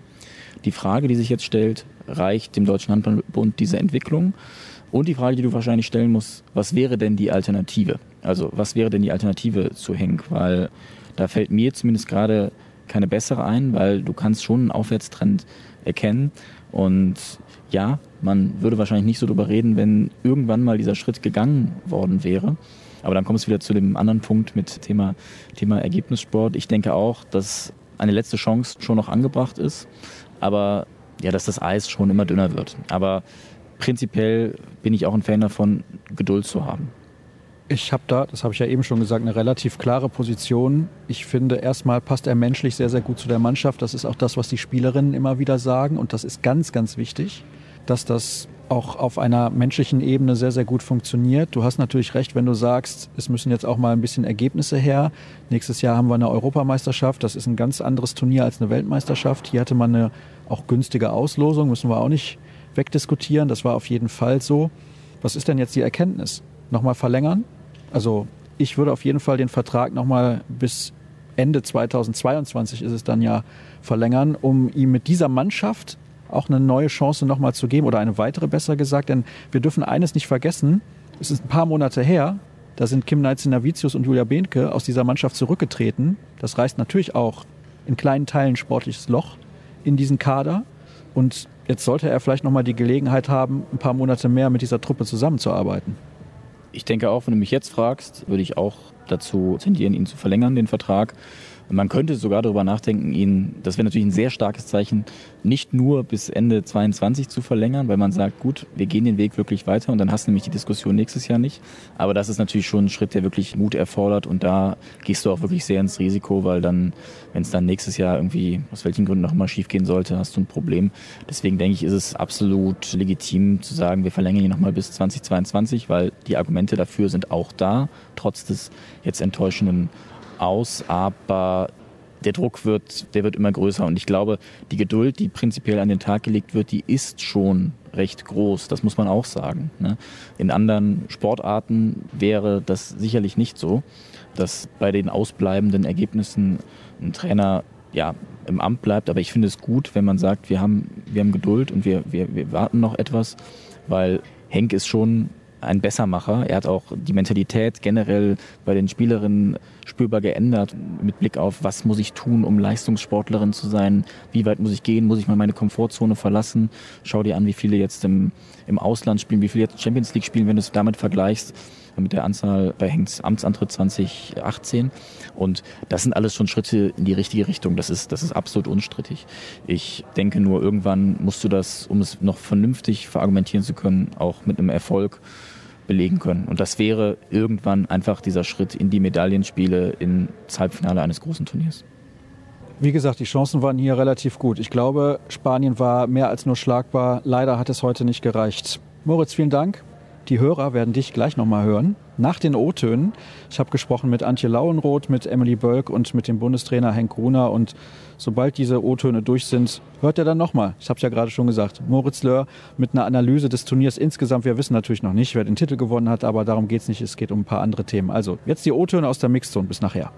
Die Frage, die sich jetzt stellt, reicht dem Deutschen Handballbund diese Entwicklung? Und die Frage, die du wahrscheinlich stellen musst, was wäre denn die Alternative? Also was wäre denn die Alternative zu Henk? Weil da fällt mir zumindest gerade keine bessere ein, weil du kannst schon einen Aufwärtstrend erkennen. Und ja, man würde wahrscheinlich nicht so drüber reden, wenn irgendwann mal dieser Schritt gegangen worden wäre. Aber dann kommt es wieder zu dem anderen Punkt mit Thema, Thema Ergebnissport. Ich denke auch, dass eine letzte Chance schon noch angebracht ist, aber ja, dass das Eis schon immer dünner wird. Aber prinzipiell bin ich auch ein Fan davon, Geduld zu haben. Ich habe da, das habe ich ja eben schon gesagt, eine relativ klare Position. Ich finde, erstmal passt er menschlich sehr, sehr gut zu der Mannschaft. Das ist auch das, was die Spielerinnen immer wieder sagen. Und das ist ganz, ganz wichtig, dass das auch auf einer menschlichen Ebene sehr, sehr gut funktioniert. Du hast natürlich recht, wenn du sagst, es müssen jetzt auch mal ein bisschen Ergebnisse her. Nächstes Jahr haben wir eine Europameisterschaft. Das ist ein ganz anderes Turnier als eine Weltmeisterschaft. Hier hatte man eine auch günstige Auslosung, müssen wir auch nicht wegdiskutieren. Das war auf jeden Fall so. Was ist denn jetzt die Erkenntnis? Nochmal verlängern? Also ich würde auf jeden Fall den Vertrag nochmal bis Ende 2022 ist es dann ja verlängern, um ihm mit dieser Mannschaft auch eine neue Chance nochmal zu geben oder eine weitere besser gesagt. Denn wir dürfen eines nicht vergessen, es ist ein paar Monate her, da sind Kim Neitzel-Navicius und Julia Behnke aus dieser Mannschaft zurückgetreten. Das reißt natürlich auch in kleinen Teilen sportliches Loch in diesen Kader. Und jetzt sollte er vielleicht nochmal die Gelegenheit haben, ein paar Monate mehr mit dieser Truppe zusammenzuarbeiten. Ich denke auch, wenn du mich jetzt fragst, würde ich auch dazu tendieren, ihn zu verlängern, den Vertrag. Man könnte sogar darüber nachdenken, ihn, das wäre natürlich ein sehr starkes Zeichen, nicht nur bis Ende 22 zu verlängern, weil man sagt, gut, wir gehen den Weg wirklich weiter und dann hast du nämlich die Diskussion nächstes Jahr nicht. Aber das ist natürlich schon ein Schritt, der wirklich Mut erfordert und da gehst du auch wirklich sehr ins Risiko, weil dann, wenn es dann nächstes Jahr irgendwie aus welchen Gründen noch mal schief gehen sollte, hast du ein Problem. Deswegen denke ich, ist es absolut legitim zu sagen, wir verlängern ihn nochmal bis 2022, weil die Argumente dafür sind auch da, trotz des jetzt enttäuschenden aus, aber der Druck wird, der wird immer größer. Und ich glaube, die Geduld, die prinzipiell an den Tag gelegt wird, die ist schon recht groß. Das muss man auch sagen. Ne? In anderen Sportarten wäre das sicherlich nicht so, dass bei den ausbleibenden Ergebnissen ein Trainer ja, im Amt bleibt. Aber ich finde es gut, wenn man sagt, wir haben, wir haben Geduld und wir, wir, wir warten noch etwas, weil Henk ist schon ein Bessermacher. Er hat auch die Mentalität generell bei den Spielerinnen spürbar geändert mit Blick auf, was muss ich tun, um Leistungssportlerin zu sein, wie weit muss ich gehen, muss ich mal meine Komfortzone verlassen. Schau dir an, wie viele jetzt im, im Ausland spielen, wie viele jetzt Champions League spielen, wenn du es damit vergleichst mit der Anzahl bei Henks Amtsantritt 2018. Und das sind alles schon Schritte in die richtige Richtung. Das ist, das ist absolut unstrittig. Ich denke nur, irgendwann musst du das, um es noch vernünftig verargumentieren zu können, auch mit einem Erfolg belegen können. Und das wäre irgendwann einfach dieser Schritt in die Medaillenspiele ins Halbfinale eines großen Turniers. Wie gesagt, die Chancen waren hier relativ gut. Ich glaube, Spanien war mehr als nur schlagbar. Leider hat es heute nicht gereicht. Moritz, vielen Dank. Die Hörer werden dich gleich nochmal hören. Nach den O-Tönen. Ich habe gesprochen mit Antje Lauenroth, mit Emily Bölk und mit dem Bundestrainer Henk Gruner. Und sobald diese O-Töne durch sind, hört er dann nochmal. Ich habe es ja gerade schon gesagt. Moritz Löhr mit einer Analyse des Turniers insgesamt. Wir wissen natürlich noch nicht, wer den Titel gewonnen hat, aber darum geht es nicht. Es geht um ein paar andere Themen. Also jetzt die O-Töne aus der Mixzone. Bis nachher.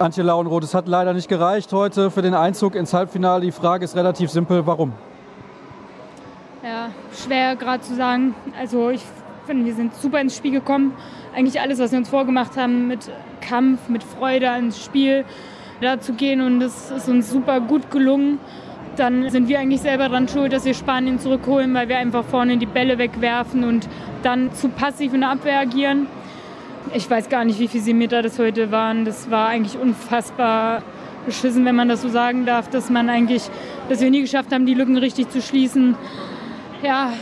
Antje Lauenroth, es hat leider nicht gereicht heute für den Einzug ins Halbfinale. Die Frage ist relativ simpel, warum? Ja, schwer gerade zu sagen. Also ich finde, wir sind super ins Spiel gekommen. Eigentlich alles, was wir uns vorgemacht haben, mit Kampf, mit Freude ins Spiel da zu gehen und es ist uns super gut gelungen. Dann sind wir eigentlich selber daran schuld, dass wir Spanien zurückholen, weil wir einfach vorne die Bälle wegwerfen und dann zu passiv in der Abwehr agieren. Ich weiß gar nicht, wie viele Meter das heute waren. Das war eigentlich unfassbar beschissen, wenn man das so sagen darf, dass man eigentlich, dass wir nie geschafft haben, die Lücken richtig zu schließen. Ja,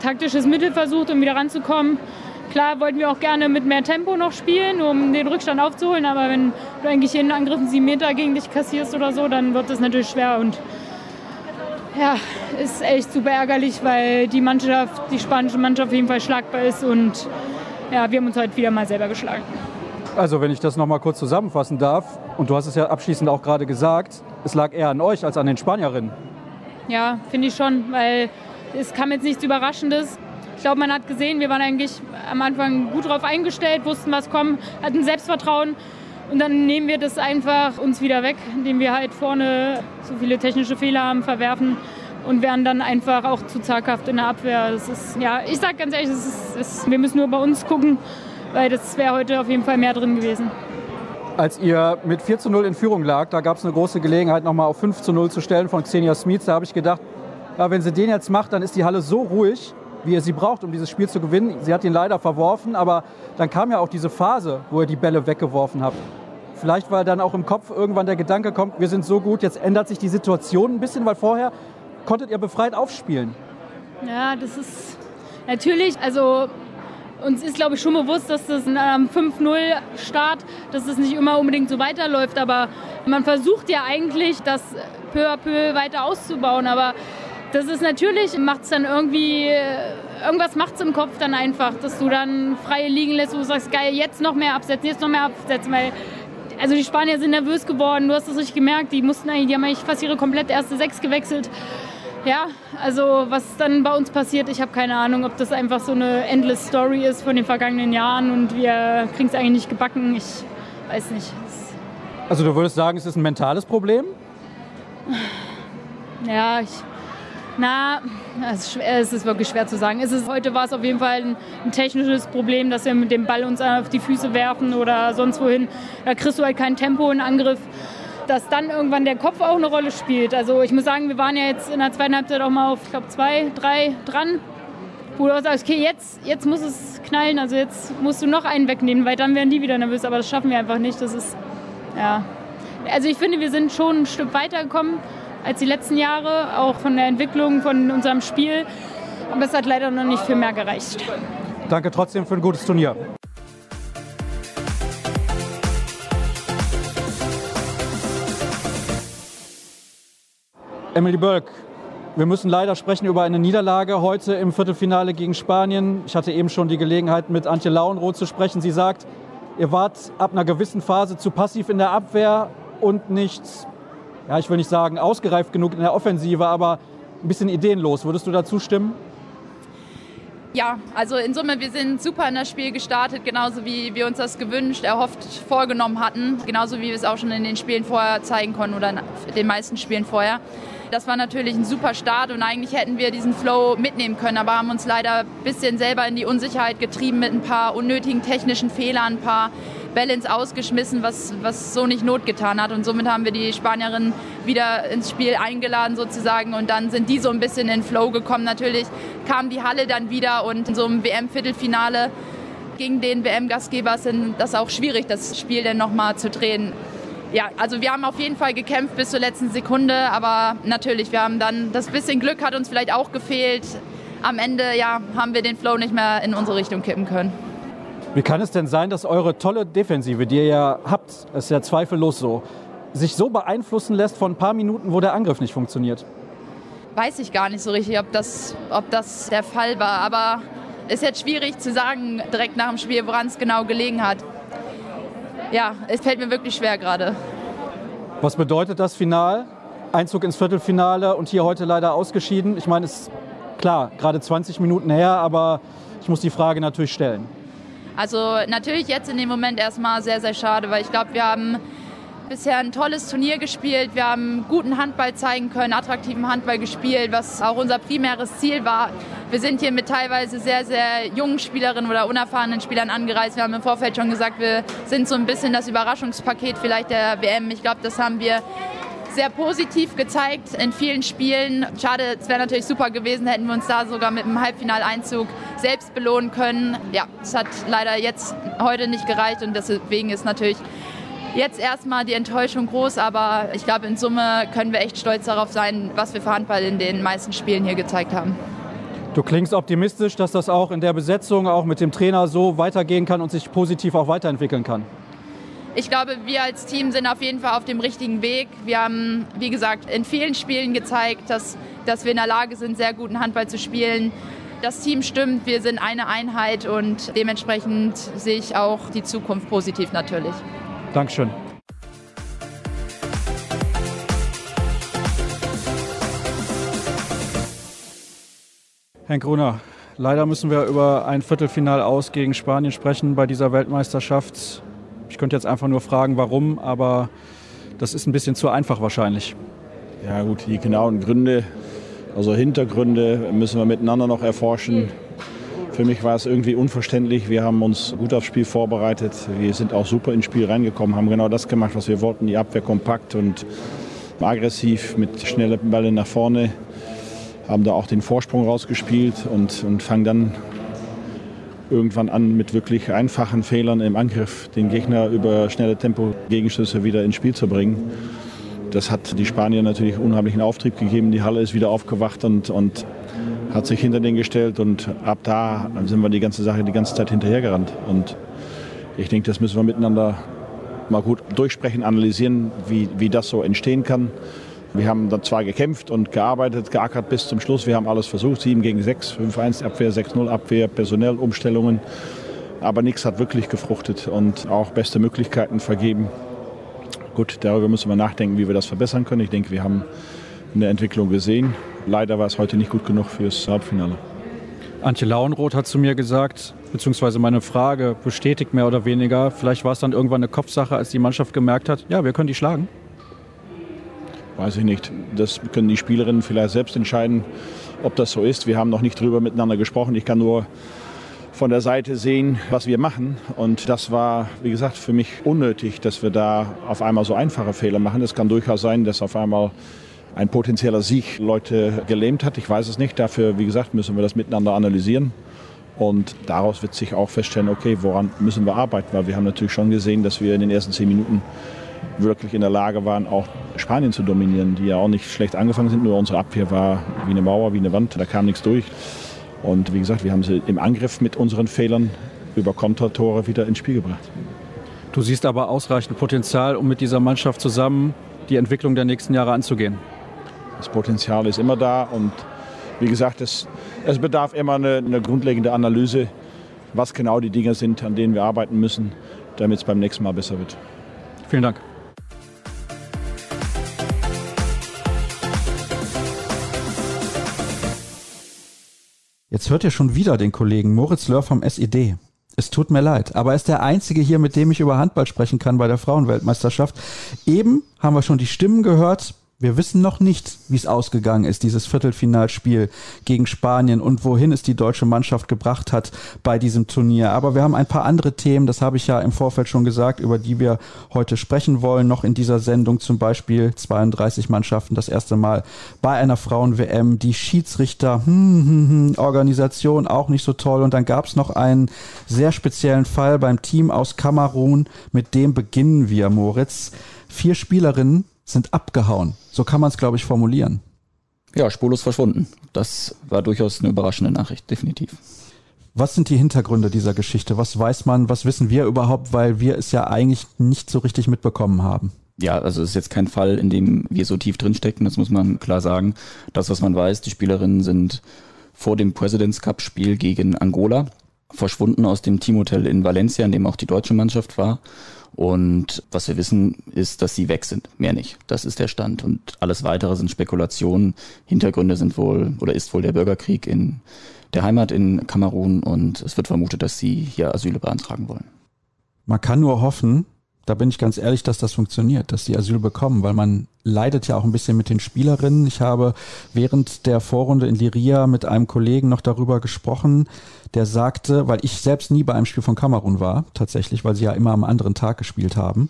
taktisches Mittel versucht, um wieder ranzukommen. Klar wollten wir auch gerne mit mehr Tempo noch spielen, um den Rückstand aufzuholen, aber wenn du eigentlich jeden Angriff einen 7 Meter gegen dich kassierst oder so, dann wird das natürlich schwer und ja, ist echt super ärgerlich, weil die Mannschaft, die spanische Mannschaft auf jeden Fall schlagbar ist und ja, wir haben uns heute wieder mal selber geschlagen. Also wenn ich das noch mal kurz zusammenfassen darf, und du hast es ja abschließend auch gerade gesagt, es lag eher an euch als an den Spanierinnen. Ja, finde ich schon, weil es kam jetzt nichts Überraschendes. Ich glaube, man hat gesehen, wir waren eigentlich am Anfang gut drauf eingestellt, wussten, was kommt, hatten Selbstvertrauen. Und dann nehmen wir das einfach uns wieder weg, indem wir halt vorne so viele technische Fehler haben, verwerfen und werden dann einfach auch zu zaghaft in der Abwehr. Das ist, ja, ich sage ganz ehrlich, ist, ist, wir müssen nur bei uns gucken, weil das wäre heute auf jeden Fall mehr drin gewesen. Als ihr mit 4 zu 0 in Führung lag, da gab es eine große Gelegenheit, nochmal auf 5 zu 0 zu stellen von Xenia Smith. Da habe ich gedacht, ja, wenn sie den jetzt macht, dann ist die Halle so ruhig, wie er sie braucht, um dieses Spiel zu gewinnen. Sie hat ihn leider verworfen, aber dann kam ja auch diese Phase, wo ihr die Bälle weggeworfen habt. Vielleicht, weil dann auch im Kopf irgendwann der Gedanke kommt, wir sind so gut, jetzt ändert sich die Situation ein bisschen, weil vorher konntet ihr befreit aufspielen. Ja, das ist natürlich, also uns ist, glaube ich, schon bewusst, dass das am 5-0-Start, dass das nicht immer unbedingt so weiterläuft, aber man versucht ja eigentlich, das peu à peu weiter auszubauen, aber das ist natürlich, macht es dann irgendwie, irgendwas macht es im Kopf dann einfach, dass du dann frei liegen lässt, wo du sagst, geil, jetzt noch mehr absetzen, jetzt noch mehr absetzen, weil also die Spanier sind nervös geworden, du hast das richtig gemerkt, die mussten eigentlich, die haben eigentlich fast ihre komplette erste Sechs gewechselt. Ja, also was dann bei uns passiert, ich habe keine Ahnung, ob das einfach so eine endless Story ist von den vergangenen Jahren und wir kriegen es eigentlich nicht gebacken, ich weiß nicht. Also du würdest sagen, es ist ein mentales Problem? Ja, ich na, es ist, wirklich schwer zu sagen. Es ist, heute war es auf jeden Fall ein, ein, technisches Problem, dass wir mit dem Ball uns auf die Füße werfen oder sonst wohin. Da kriegst du halt kein Tempo in Angriff. Dass dann irgendwann der Kopf auch eine Rolle spielt. Also ich muss sagen, wir waren ja jetzt in der zweiten Halbzeit auch mal auf, ich glaube, zwei, drei dran. Wo du sagst, okay, jetzt, jetzt muss es knallen, also jetzt musst du noch einen wegnehmen, weil dann werden die wieder nervös. Aber das schaffen wir einfach nicht. Das ist, ja. Also ich finde, wir sind schon ein Stück weitergekommen als die letzten Jahre, auch von der Entwicklung von unserem Spiel. Aber es hat leider noch nicht viel mehr gereicht. Danke trotzdem für ein gutes Turnier. Emily Bölk, wir müssen leider sprechen über eine Niederlage heute im Viertelfinale gegen Spanien. Ich hatte eben schon die Gelegenheit, mit Antje Lauenroth zu sprechen. Sie sagt, ihr wart ab einer gewissen Phase zu passiv in der Abwehr und nicht ja, ich will nicht sagen ausgereift genug in der Offensive, aber ein bisschen ideenlos. Würdest du dazu stimmen? Ja, also in Summe, wir sind super in das Spiel gestartet, genauso wie wir uns das gewünscht, erhofft, vorgenommen hatten. Genauso wie wir es auch schon in den Spielen vorher zeigen konnten oder in den meisten Spielen vorher. Das war natürlich ein super Start und eigentlich hätten wir diesen Flow mitnehmen können, aber haben uns leider ein bisschen selber in die Unsicherheit getrieben mit ein paar unnötigen technischen Fehlern, ein paar ins Ausgeschmissen, was, was so nicht Not getan hat. Und somit haben wir die Spanierinnen wieder ins Spiel eingeladen sozusagen und dann sind die so ein bisschen in Flow gekommen. Natürlich kam die Halle dann wieder und in so einem WM-Viertelfinale gegen den WM-Gastgeber ist das auch schwierig, das Spiel dann nochmal zu drehen. Ja, also wir haben auf jeden Fall gekämpft bis zur letzten Sekunde, aber natürlich, wir haben dann, das bisschen Glück hat uns vielleicht auch gefehlt. Am Ende, ja, haben wir den Flow nicht mehr in unsere Richtung kippen können. Wie kann es denn sein, dass eure tolle Defensive, die ihr ja habt, ist ja zweifellos so, sich so beeinflussen lässt von ein paar Minuten, wo der Angriff nicht funktioniert? Weiß ich gar nicht so richtig, ob das, ob das der Fall war. Aber es ist jetzt schwierig zu sagen, direkt nach dem Spiel, woran es genau gelegen hat. Ja, es fällt mir wirklich schwer gerade. Was bedeutet das Final? Einzug ins Viertelfinale und hier heute leider ausgeschieden. Ich meine, es ist klar, gerade 20 Minuten her, aber ich muss die Frage natürlich stellen. Also natürlich jetzt in dem Moment erstmal sehr, sehr schade, weil ich glaube, wir haben bisher ein tolles Turnier gespielt. Wir haben guten Handball zeigen können, attraktiven Handball gespielt, was auch unser primäres Ziel war. Wir sind hier mit teilweise sehr, sehr jungen Spielerinnen oder unerfahrenen Spielern angereist. Wir haben im Vorfeld schon gesagt, wir sind so ein bisschen das Überraschungspaket vielleicht der WM. Ich glaube, das haben wir sehr positiv gezeigt in vielen Spielen. Schade, es wäre natürlich super gewesen, hätten wir uns da sogar mit einem Halbfinaleinzug selbst belohnen können. Ja, es hat leider jetzt heute nicht gereicht und deswegen ist natürlich jetzt erstmal die Enttäuschung groß, aber ich glaube, in Summe können wir echt stolz darauf sein, was wir für Handball in den meisten Spielen hier gezeigt haben. Du klingst optimistisch, dass das auch in der Besetzung, auch mit dem Trainer so weitergehen kann und sich positiv auch weiterentwickeln kann. Ich glaube, wir als Team sind auf jeden Fall auf dem richtigen Weg. Wir haben, wie gesagt, in vielen Spielen gezeigt, dass, dass wir in der Lage sind, sehr guten Handball zu spielen. Das Team stimmt, wir sind eine Einheit und dementsprechend sehe ich auch die Zukunft positiv natürlich. Dankeschön. Herr Gruner, leider müssen wir über ein Viertelfinal aus gegen Spanien sprechen bei dieser Weltmeisterschaft. Ich könnte jetzt einfach nur fragen, warum, aber das ist ein bisschen zu einfach wahrscheinlich. Ja gut, die genauen Gründe, also Hintergründe müssen wir miteinander noch erforschen. Für mich war es irgendwie unverständlich. Wir haben uns gut aufs Spiel vorbereitet. Wir sind auch super ins Spiel reingekommen, haben genau das gemacht, was wir wollten. Die Abwehr kompakt und aggressiv mit schnellen Bällen nach vorne. Haben da auch den Vorsprung rausgespielt und, und fangen dann irgendwann an mit wirklich einfachen Fehlern im Angriff den Gegner über schnelle Tempo-Gegenschüsse wieder ins Spiel zu bringen. Das hat die Spanier natürlich unheimlichen Auftrieb gegeben. Die Halle ist wieder aufgewacht und, und hat sich hinter den gestellt und ab da sind wir die ganze Sache die ganze Zeit hinterhergerannt. Und ich denke, das müssen wir miteinander mal gut durchsprechen, analysieren, wie, wie das so entstehen kann. Wir haben dann zwar gekämpft und gearbeitet, geackert bis zum Schluss. Wir haben alles versucht, 7 gegen 6, 5-1 Abwehr, 6-0 Abwehr, personell Umstellungen. Aber nichts hat wirklich gefruchtet und auch beste Möglichkeiten vergeben. Gut, darüber müssen wir nachdenken, wie wir das verbessern können. Ich denke, wir haben eine Entwicklung gesehen. Leider war es heute nicht gut genug fürs Halbfinale. Antje Lauenroth hat zu mir gesagt, beziehungsweise meine Frage bestätigt mehr oder weniger, vielleicht war es dann irgendwann eine Kopfsache, als die Mannschaft gemerkt hat, ja, wir können die schlagen. Weiß ich nicht. Das können die Spielerinnen vielleicht selbst entscheiden, ob das so ist. Wir haben noch nicht drüber miteinander gesprochen. Ich kann nur von der Seite sehen, was wir machen. Und das war, wie gesagt, für mich unnötig, dass wir da auf einmal so einfache Fehler machen. Es kann durchaus sein, dass auf einmal ein potenzieller Sieg Leute gelähmt hat. Ich weiß es nicht. Dafür, wie gesagt, müssen wir das miteinander analysieren. Und daraus wird sich auch feststellen, okay, woran müssen wir arbeiten? Weil wir haben natürlich schon gesehen, dass wir in den ersten zehn Minuten wirklich in der Lage waren, auch Spanien zu dominieren, die ja auch nicht schlecht angefangen sind, nur unsere Abwehr war wie eine Mauer, wie eine Wand, da kam nichts durch. Und wie gesagt, wir haben sie im Angriff mit unseren Fehlern über Kontertore wieder ins Spiel gebracht. Du siehst aber ausreichend Potenzial, um mit dieser Mannschaft zusammen die Entwicklung der nächsten Jahre anzugehen. Das Potenzial ist immer da und wie gesagt, es, es bedarf immer eine, eine grundlegende Analyse, was genau die Dinge sind, an denen wir arbeiten müssen, damit es beim nächsten Mal besser wird. Vielen Dank. Jetzt hört ihr schon wieder den Kollegen Moritz Lör vom SED. Es tut mir leid, aber er ist der Einzige hier, mit dem ich über Handball sprechen kann bei der Frauenweltmeisterschaft. Eben haben wir schon die Stimmen gehört wir wissen noch nicht, wie es ausgegangen ist, dieses Viertelfinalspiel gegen Spanien und wohin es die deutsche Mannschaft gebracht hat bei diesem Turnier. Aber wir haben ein paar andere Themen, das habe ich ja im Vorfeld schon gesagt, über die wir heute sprechen wollen, noch in dieser Sendung zum Beispiel 32 Mannschaften das erste Mal bei einer Frauen-WM, die Schiedsrichter, hm, hm, hm, Organisation auch nicht so toll und dann gab es noch einen sehr speziellen Fall beim Team aus Kamerun, mit dem beginnen wir, Moritz. Vier Spielerinnen sind abgehauen. So kann man es, glaube ich, formulieren. Ja, spurlos verschwunden. Das war durchaus eine überraschende Nachricht, definitiv. Was sind die Hintergründe dieser Geschichte? Was weiß man, was wissen wir überhaupt, weil wir es ja eigentlich nicht so richtig mitbekommen haben? Ja, also es ist jetzt kein Fall, in dem wir so tief drinstecken, das muss man klar sagen. Das, was man weiß, die Spielerinnen sind vor dem Presidents Cup Spiel gegen Angola verschwunden aus dem Teamhotel in Valencia, in dem auch die deutsche Mannschaft war und was wir wissen, ist, dass sie weg sind. Mehr nicht. Das ist der Stand. Und alles weitere sind Spekulationen. Hintergründe sind wohl oder ist wohl der Bürgerkrieg in der Heimat in Kamerun und es wird vermutet, dass sie hier Asyl beantragen wollen. Man kann nur hoffen, da bin ich ganz ehrlich, dass das funktioniert, dass sie Asyl bekommen, weil man leidet ja auch ein bisschen mit den Spielerinnen. Ich habe während der Vorrunde in Liria mit einem Kollegen noch darüber gesprochen, der sagte, weil ich selbst nie bei einem Spiel von Kamerun war, tatsächlich, weil sie ja immer am anderen Tag gespielt haben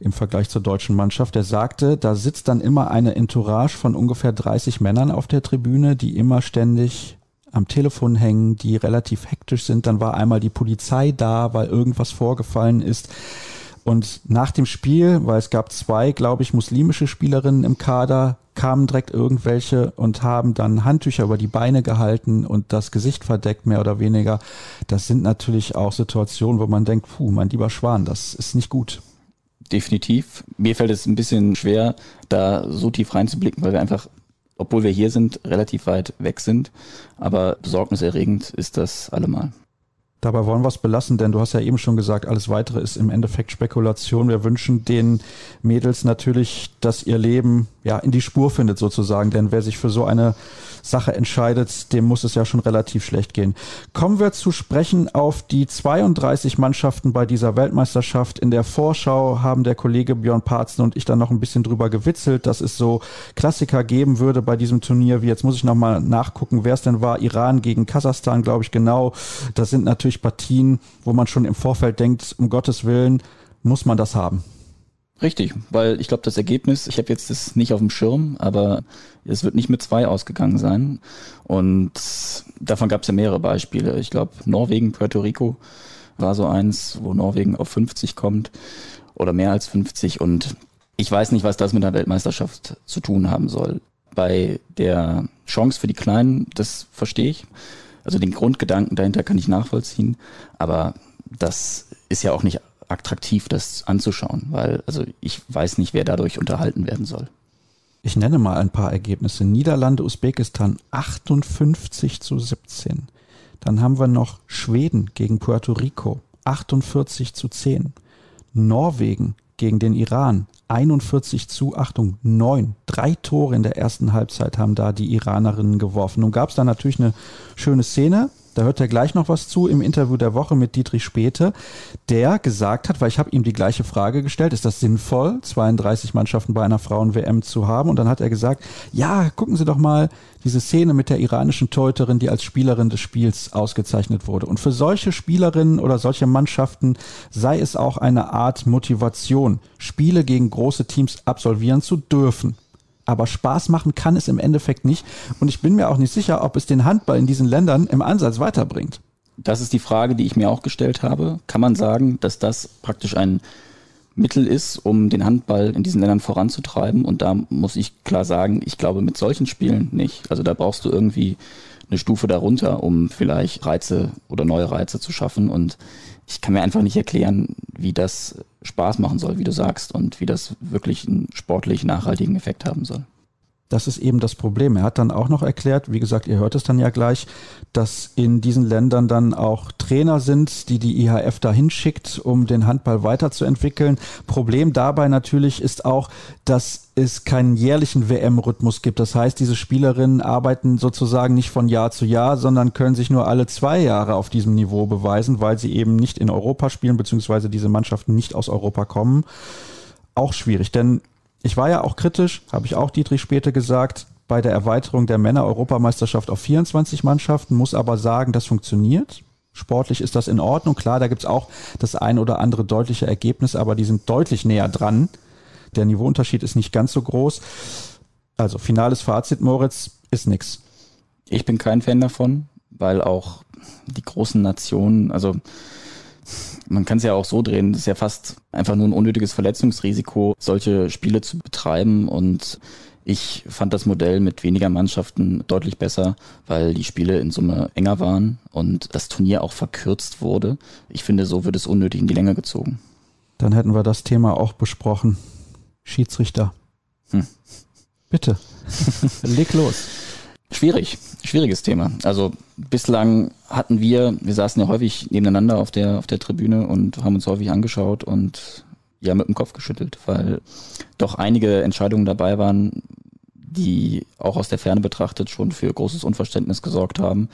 im Vergleich zur deutschen Mannschaft, der sagte, da sitzt dann immer eine Entourage von ungefähr 30 Männern auf der Tribüne, die immer ständig am Telefon hängen, die relativ hektisch sind. Dann war einmal die Polizei da, weil irgendwas vorgefallen ist. Und nach dem Spiel, weil es gab zwei, glaube ich, muslimische Spielerinnen im Kader, kamen direkt irgendwelche und haben dann Handtücher über die Beine gehalten und das Gesicht verdeckt, mehr oder weniger. Das sind natürlich auch Situationen, wo man denkt, puh, mein lieber Schwan, das ist nicht gut. Definitiv. Mir fällt es ein bisschen schwer, da so tief reinzublicken, weil wir einfach, obwohl wir hier sind, relativ weit weg sind. Aber besorgniserregend ist das allemal. Dabei wollen wir es belassen, denn du hast ja eben schon gesagt, alles weitere ist im Endeffekt Spekulation. Wir wünschen den Mädels natürlich, dass ihr Leben ja in die Spur findet sozusagen, denn wer sich für so eine Sache entscheidet, dem muss es ja schon relativ schlecht gehen. Kommen wir zu sprechen auf die 32 Mannschaften bei dieser Weltmeisterschaft. In der Vorschau haben der Kollege Björn Parzen und ich dann noch ein bisschen drüber gewitzelt, dass es so Klassiker geben würde bei diesem Turnier, wie jetzt muss ich nochmal nachgucken, wer es denn war. Iran gegen Kasachstan, glaube ich, genau. Das sind natürlich Partien, wo man schon im Vorfeld denkt, um Gottes Willen, muss man das haben. Richtig, weil ich glaube, das Ergebnis, ich habe jetzt das nicht auf dem Schirm, aber es wird nicht mit zwei ausgegangen sein. Und davon gab es ja mehrere Beispiele. Ich glaube, Norwegen, Puerto Rico war so eins, wo Norwegen auf 50 kommt oder mehr als 50. Und ich weiß nicht, was das mit der Weltmeisterschaft zu tun haben soll. Bei der Chance für die Kleinen, das verstehe ich. Also den Grundgedanken dahinter kann ich nachvollziehen. Aber das ist ja auch nicht attraktiv, das anzuschauen, weil also ich weiß nicht, wer dadurch unterhalten werden soll. Ich nenne mal ein paar Ergebnisse. Niederlande, Usbekistan 58 zu 17. Dann haben wir noch Schweden gegen Puerto Rico 48 zu 10. Norwegen gegen den Iran 41 zu, Achtung, 9. Drei Tore in der ersten Halbzeit haben da die Iranerinnen geworfen. Nun gab es da natürlich eine schöne Szene. Da hört er gleich noch was zu im Interview der Woche mit Dietrich Späte, der gesagt hat, weil ich habe ihm die gleiche Frage gestellt, ist das sinnvoll, 32 Mannschaften bei einer Frauen-WM zu haben? Und dann hat er gesagt, ja, gucken Sie doch mal diese Szene mit der iranischen Teuterin, die als Spielerin des Spiels ausgezeichnet wurde. Und für solche Spielerinnen oder solche Mannschaften sei es auch eine Art Motivation, Spiele gegen große Teams absolvieren zu dürfen aber Spaß machen kann es im Endeffekt nicht. Und ich bin mir auch nicht sicher, ob es den Handball in diesen Ländern im Ansatz weiterbringt. Das ist die Frage, die ich mir auch gestellt habe. Kann man sagen, dass das praktisch ein Mittel ist, um den Handball in diesen Ländern voranzutreiben? Und da muss ich klar sagen, ich glaube mit solchen Spielen nicht. Also da brauchst du irgendwie eine Stufe darunter, um vielleicht Reize oder neue Reize zu schaffen. Und ich kann mir einfach nicht erklären, wie das Spaß machen soll, wie du sagst, und wie das wirklich einen sportlich nachhaltigen Effekt haben soll. Das ist eben das Problem. Er hat dann auch noch erklärt, wie gesagt, ihr hört es dann ja gleich, dass in diesen Ländern dann auch Trainer sind, die die IHF dahin schickt, um den Handball weiterzuentwickeln. Problem dabei natürlich ist auch, dass es keinen jährlichen WM-Rhythmus gibt. Das heißt, diese Spielerinnen arbeiten sozusagen nicht von Jahr zu Jahr, sondern können sich nur alle zwei Jahre auf diesem Niveau beweisen, weil sie eben nicht in Europa spielen, beziehungsweise diese Mannschaften nicht aus Europa kommen. Auch schwierig, denn ich war ja auch kritisch, habe ich auch Dietrich später gesagt, bei der Erweiterung der Männer-Europameisterschaft auf 24 Mannschaften, muss aber sagen, das funktioniert. Sportlich ist das in Ordnung. Klar, da gibt's auch das ein oder andere deutliche Ergebnis, aber die sind deutlich näher dran. Der Niveauunterschied ist nicht ganz so groß. Also finales Fazit, Moritz, ist nix. Ich bin kein Fan davon, weil auch die großen Nationen, also man kann es ja auch so drehen, das ist ja fast einfach nur ein unnötiges Verletzungsrisiko, solche Spiele zu betreiben und ich fand das Modell mit weniger Mannschaften deutlich besser, weil die Spiele in Summe enger waren und das Turnier auch verkürzt wurde. Ich finde, so wird es unnötig in die Länge gezogen. Dann hätten wir das Thema auch besprochen. Schiedsrichter. Hm. Bitte. [LAUGHS] Leg los. Schwierig, schwieriges Thema. Also bislang hatten wir, wir saßen ja häufig nebeneinander auf der, auf der Tribüne und haben uns häufig angeschaut und ja mit dem Kopf geschüttelt, weil doch einige Entscheidungen dabei waren, die auch aus der Ferne betrachtet schon für großes Unverständnis gesorgt haben.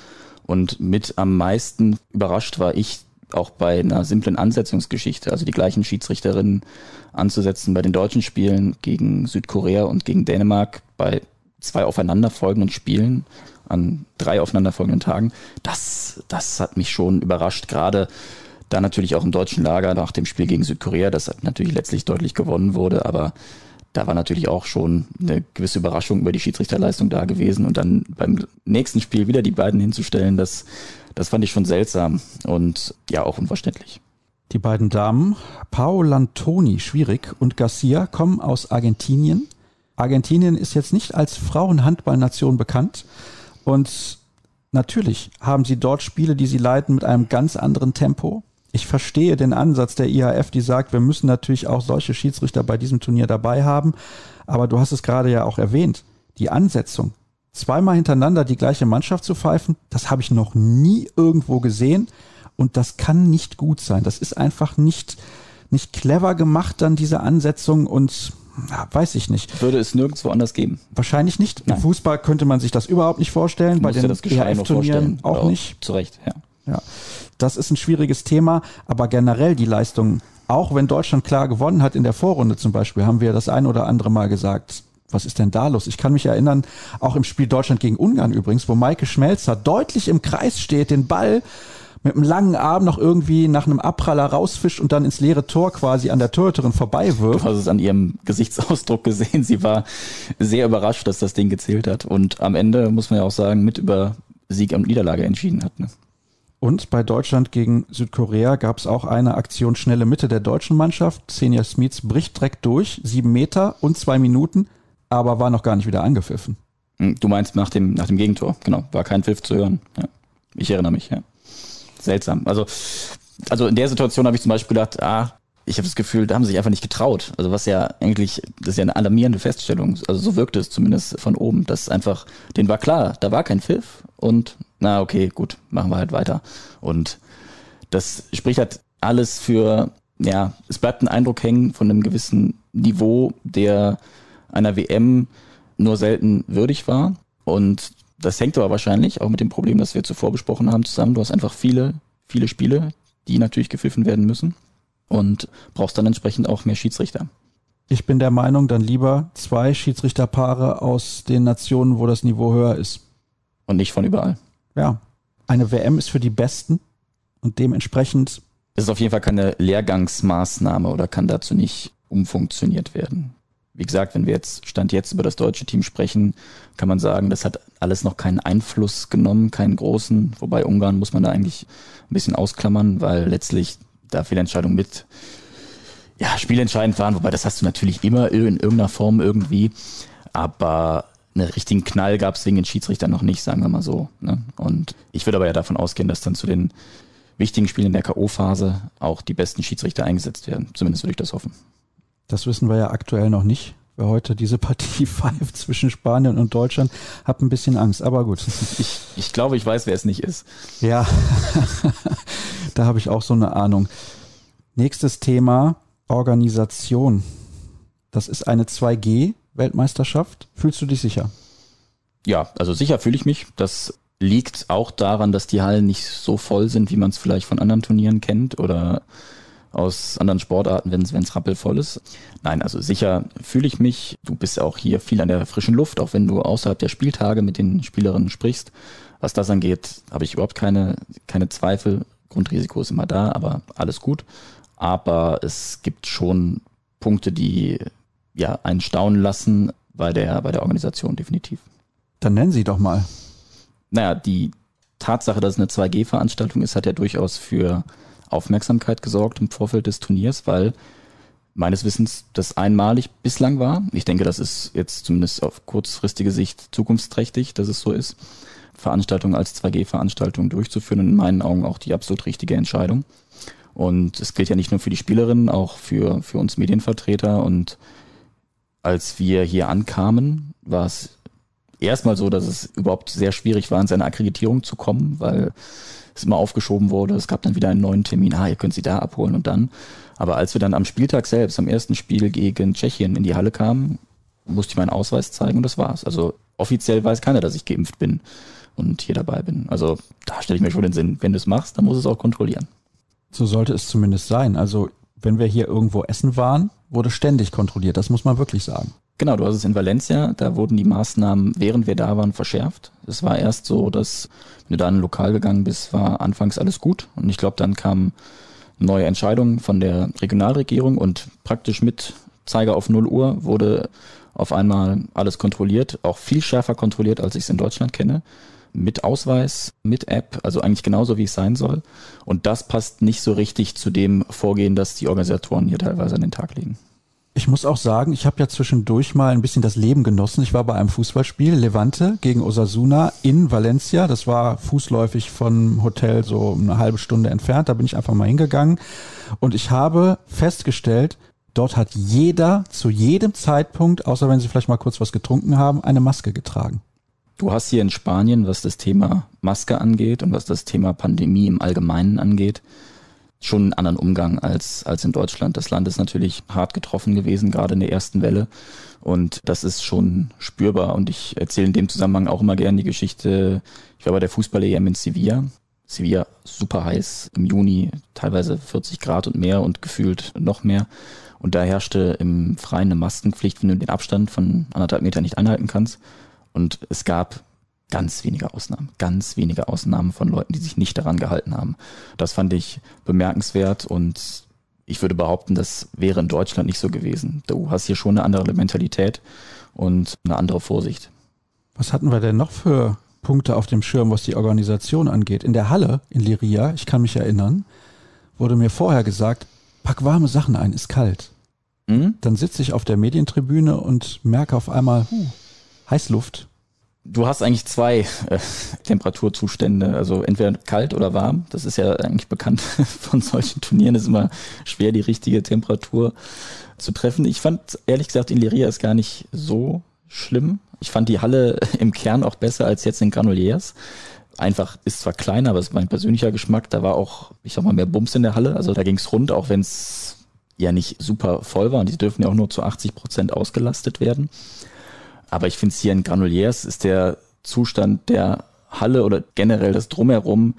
Und mit am meisten überrascht war ich auch bei einer simplen Ansetzungsgeschichte, also die gleichen Schiedsrichterinnen anzusetzen bei den deutschen Spielen gegen Südkorea und gegen Dänemark bei zwei aufeinanderfolgenden Spielen an drei aufeinanderfolgenden Tagen, das, das hat mich schon überrascht. Gerade da natürlich auch im deutschen Lager nach dem Spiel gegen Südkorea, das natürlich letztlich deutlich gewonnen wurde, aber da war natürlich auch schon eine gewisse Überraschung über die Schiedsrichterleistung da gewesen und dann beim nächsten Spiel wieder die beiden hinzustellen, das, das fand ich schon seltsam und ja auch unverständlich. Die beiden Damen, Paul Lantoni, schwierig, und Garcia kommen aus Argentinien. Argentinien ist jetzt nicht als Frauenhandballnation bekannt und natürlich haben sie dort Spiele, die sie leiten mit einem ganz anderen Tempo. Ich verstehe den Ansatz der IHF, die sagt, wir müssen natürlich auch solche Schiedsrichter bei diesem Turnier dabei haben. Aber du hast es gerade ja auch erwähnt. Die Ansetzung, zweimal hintereinander die gleiche Mannschaft zu pfeifen, das habe ich noch nie irgendwo gesehen. Und das kann nicht gut sein. Das ist einfach nicht, nicht clever gemacht, dann diese Ansetzung und ja, weiß ich nicht. Würde es nirgendwo anders geben? Wahrscheinlich nicht. Nein. Im Fußball könnte man sich das überhaupt nicht vorstellen. Bei den das EHF-Turnieren auch nicht. Zu Recht, ja. ja. Das ist ein schwieriges Thema, aber generell die Leistung, auch wenn Deutschland klar gewonnen hat in der Vorrunde zum Beispiel, haben wir das ein oder andere Mal gesagt, was ist denn da los? Ich kann mich erinnern, auch im Spiel Deutschland gegen Ungarn übrigens, wo Maike Schmelzer deutlich im Kreis steht, den Ball mit einem langen Arm noch irgendwie nach einem Abpraller rausfischt und dann ins leere Tor quasi an der Torhüterin vorbei wirft. Du hast es an ihrem Gesichtsausdruck gesehen. Sie war sehr überrascht, dass das Ding gezählt hat. Und am Ende, muss man ja auch sagen, mit über Sieg und Niederlage entschieden hat. Ne? Und bei Deutschland gegen Südkorea gab es auch eine Aktion schnelle Mitte der deutschen Mannschaft. Xenia Smits bricht direkt durch, sieben Meter und zwei Minuten, aber war noch gar nicht wieder angepfiffen. Hm, du meinst nach dem, nach dem Gegentor, genau. War kein Pfiff zu hören. Ja. Ich erinnere mich, ja seltsam. Also, also in der Situation habe ich zum Beispiel gedacht, ah, ich habe das Gefühl, da haben sie sich einfach nicht getraut. Also was ja eigentlich, das ist ja eine alarmierende Feststellung. Also so wirkte es zumindest von oben, dass einfach, denen war klar, da war kein Pfiff und na okay, gut, machen wir halt weiter. Und das spricht halt alles für, ja, es bleibt ein Eindruck hängen von einem gewissen Niveau, der einer WM nur selten würdig war. Und das hängt aber wahrscheinlich auch mit dem Problem, das wir zuvor besprochen haben, zusammen. Du hast einfach viele, viele Spiele, die natürlich gepfiffen werden müssen und brauchst dann entsprechend auch mehr Schiedsrichter. Ich bin der Meinung, dann lieber zwei Schiedsrichterpaare aus den Nationen, wo das Niveau höher ist. Und nicht von überall. Ja. Eine WM ist für die Besten und dementsprechend. Es ist auf jeden Fall keine Lehrgangsmaßnahme oder kann dazu nicht umfunktioniert werden. Wie gesagt, wenn wir jetzt Stand jetzt über das deutsche Team sprechen, kann man sagen, das hat alles noch keinen Einfluss genommen, keinen großen. Wobei Ungarn muss man da eigentlich ein bisschen ausklammern, weil letztlich da viele Entscheidungen mit ja, spielentscheidend waren. Wobei das hast du natürlich immer in irgendeiner Form irgendwie. Aber einen richtigen Knall gab es wegen den Schiedsrichtern noch nicht, sagen wir mal so. Ne? Und ich würde aber ja davon ausgehen, dass dann zu den wichtigen Spielen in der K.O.-Phase auch die besten Schiedsrichter eingesetzt werden. Zumindest würde ich das hoffen. Das wissen wir ja aktuell noch nicht. Wer heute diese Partie [LAUGHS] pfeift zwischen Spanien und Deutschland, hat ein bisschen Angst, aber gut. [LAUGHS] Ich, ich glaube, ich weiß, wer es nicht ist. Ja, [LAUGHS] da habe ich auch so eine Ahnung. Nächstes Thema, Organisation. Das ist eine 2G-Weltmeisterschaft. Fühlst du dich sicher? Ja, also sicher fühle ich mich. Das liegt auch daran, dass die Hallen nicht so voll sind, wie man es vielleicht von anderen Turnieren kennt oder aus anderen Sportarten, wenn es rappelvoll ist. Nein, also sicher fühle ich mich. Du bist auch hier viel an der frischen Luft, auch wenn du außerhalb der Spieltage mit den Spielerinnen sprichst. Was das angeht, habe ich überhaupt keine, keine Zweifel. Grundrisiko ist immer da, aber alles gut. Aber es gibt schon Punkte, die ja einen staunen lassen bei der, bei der Organisation definitiv. Dann nennen Sie doch mal. Naja, die Tatsache, dass es eine 2G-Veranstaltung ist, hat ja durchaus für Aufmerksamkeit gesorgt im Vorfeld des Turniers, weil meines Wissens das einmalig bislang war. Ich denke, das ist jetzt zumindest auf kurzfristige Sicht zukunftsträchtig, dass es so ist. Veranstaltungen als 2G-Veranstaltung durchzuführen und in meinen Augen auch die absolut richtige Entscheidung. Und es gilt ja nicht nur für die Spielerinnen, auch für, für uns Medienvertreter. Und als wir hier ankamen, war es erstmal so, dass es überhaupt sehr schwierig war, in seine Akkreditierung zu kommen, weil es immer aufgeschoben wurde. Es gab dann wieder einen neuen Termin. Ah, ihr könnt sie da abholen und dann. Aber als wir dann am Spieltag selbst, am ersten Spiel gegen Tschechien in die Halle kamen, musste ich meinen Ausweis zeigen und das war's. Also offiziell weiß keiner, dass ich geimpft bin und hier dabei bin. Also da stelle ich mir schon den Sinn, wenn du es machst, dann muss es auch kontrollieren. So sollte es zumindest sein. Also wenn wir hier irgendwo essen waren, wurde ständig kontrolliert. Das muss man wirklich sagen. Genau, du hast es in Valencia, da wurden die Maßnahmen, während wir da waren, verschärft. Es war erst so, dass, wenn du da in ein Lokal gegangen bist, war anfangs alles gut. Und ich glaube, dann kamen neue Entscheidungen von der Regionalregierung und praktisch mit Zeiger auf 0 Uhr wurde auf einmal alles kontrolliert, auch viel schärfer kontrolliert, als ich es in Deutschland kenne. Mit Ausweis, mit App, also eigentlich genauso wie es sein soll. Und das passt nicht so richtig zu dem Vorgehen, das die Organisatoren hier teilweise an den Tag legen. Ich muss auch sagen, ich habe ja zwischendurch mal ein bisschen das Leben genossen. Ich war bei einem Fußballspiel, Levante gegen Osasuna in Valencia. Das war fußläufig vom Hotel so eine halbe Stunde entfernt. Da bin ich einfach mal hingegangen. Und ich habe festgestellt, dort hat jeder zu jedem Zeitpunkt, außer wenn sie vielleicht mal kurz was getrunken haben, eine Maske getragen. Du hast hier in Spanien, was das Thema Maske angeht und was das Thema Pandemie im Allgemeinen angeht, schon einen anderen Umgang als, als in Deutschland. Das Land ist natürlich hart getroffen gewesen, gerade in der ersten Welle. Und das ist schon spürbar. Und ich erzähle in dem Zusammenhang auch immer gerne die Geschichte. Ich war bei der Fußball-EM in Sevilla. Sevilla super heiß im Juni, teilweise 40 Grad und mehr und gefühlt noch mehr. Und da herrschte im Freien eine Maskenpflicht, wenn du den Abstand von anderthalb Meter nicht einhalten kannst. Und es gab ganz wenige Ausnahmen, ganz wenige Ausnahmen von Leuten, die sich nicht daran gehalten haben. Das fand ich bemerkenswert und ich würde behaupten, das wäre in Deutschland nicht so gewesen. Du hast hier schon eine andere Mentalität und eine andere Vorsicht. Was hatten wir denn noch für Punkte auf dem Schirm, was die Organisation angeht? In der Halle in Liria, ich kann mich erinnern, wurde mir vorher gesagt, pack warme Sachen ein, ist kalt. Mhm. Dann sitze ich auf der Medientribüne und merke auf einmal, huh, Heißluft, Du hast eigentlich zwei äh, Temperaturzustände, also entweder kalt oder warm. Das ist ja eigentlich bekannt [LAUGHS] von solchen Turnieren. Es ist immer schwer, die richtige Temperatur zu treffen. Ich fand ehrlich gesagt in Liria ist gar nicht so schlimm. Ich fand die Halle [LAUGHS] im Kern auch besser als jetzt in Granoliers. Einfach ist zwar kleiner, aber es ist mein persönlicher Geschmack. Da war auch, ich sag mal, mehr Bums in der Halle. Also da ging es rund, auch wenn es ja nicht super voll war. Und die dürfen ja auch nur zu 80 Prozent ausgelastet werden. Aber ich finde es hier in Granuliers ist der Zustand der Halle oder generell das Drumherum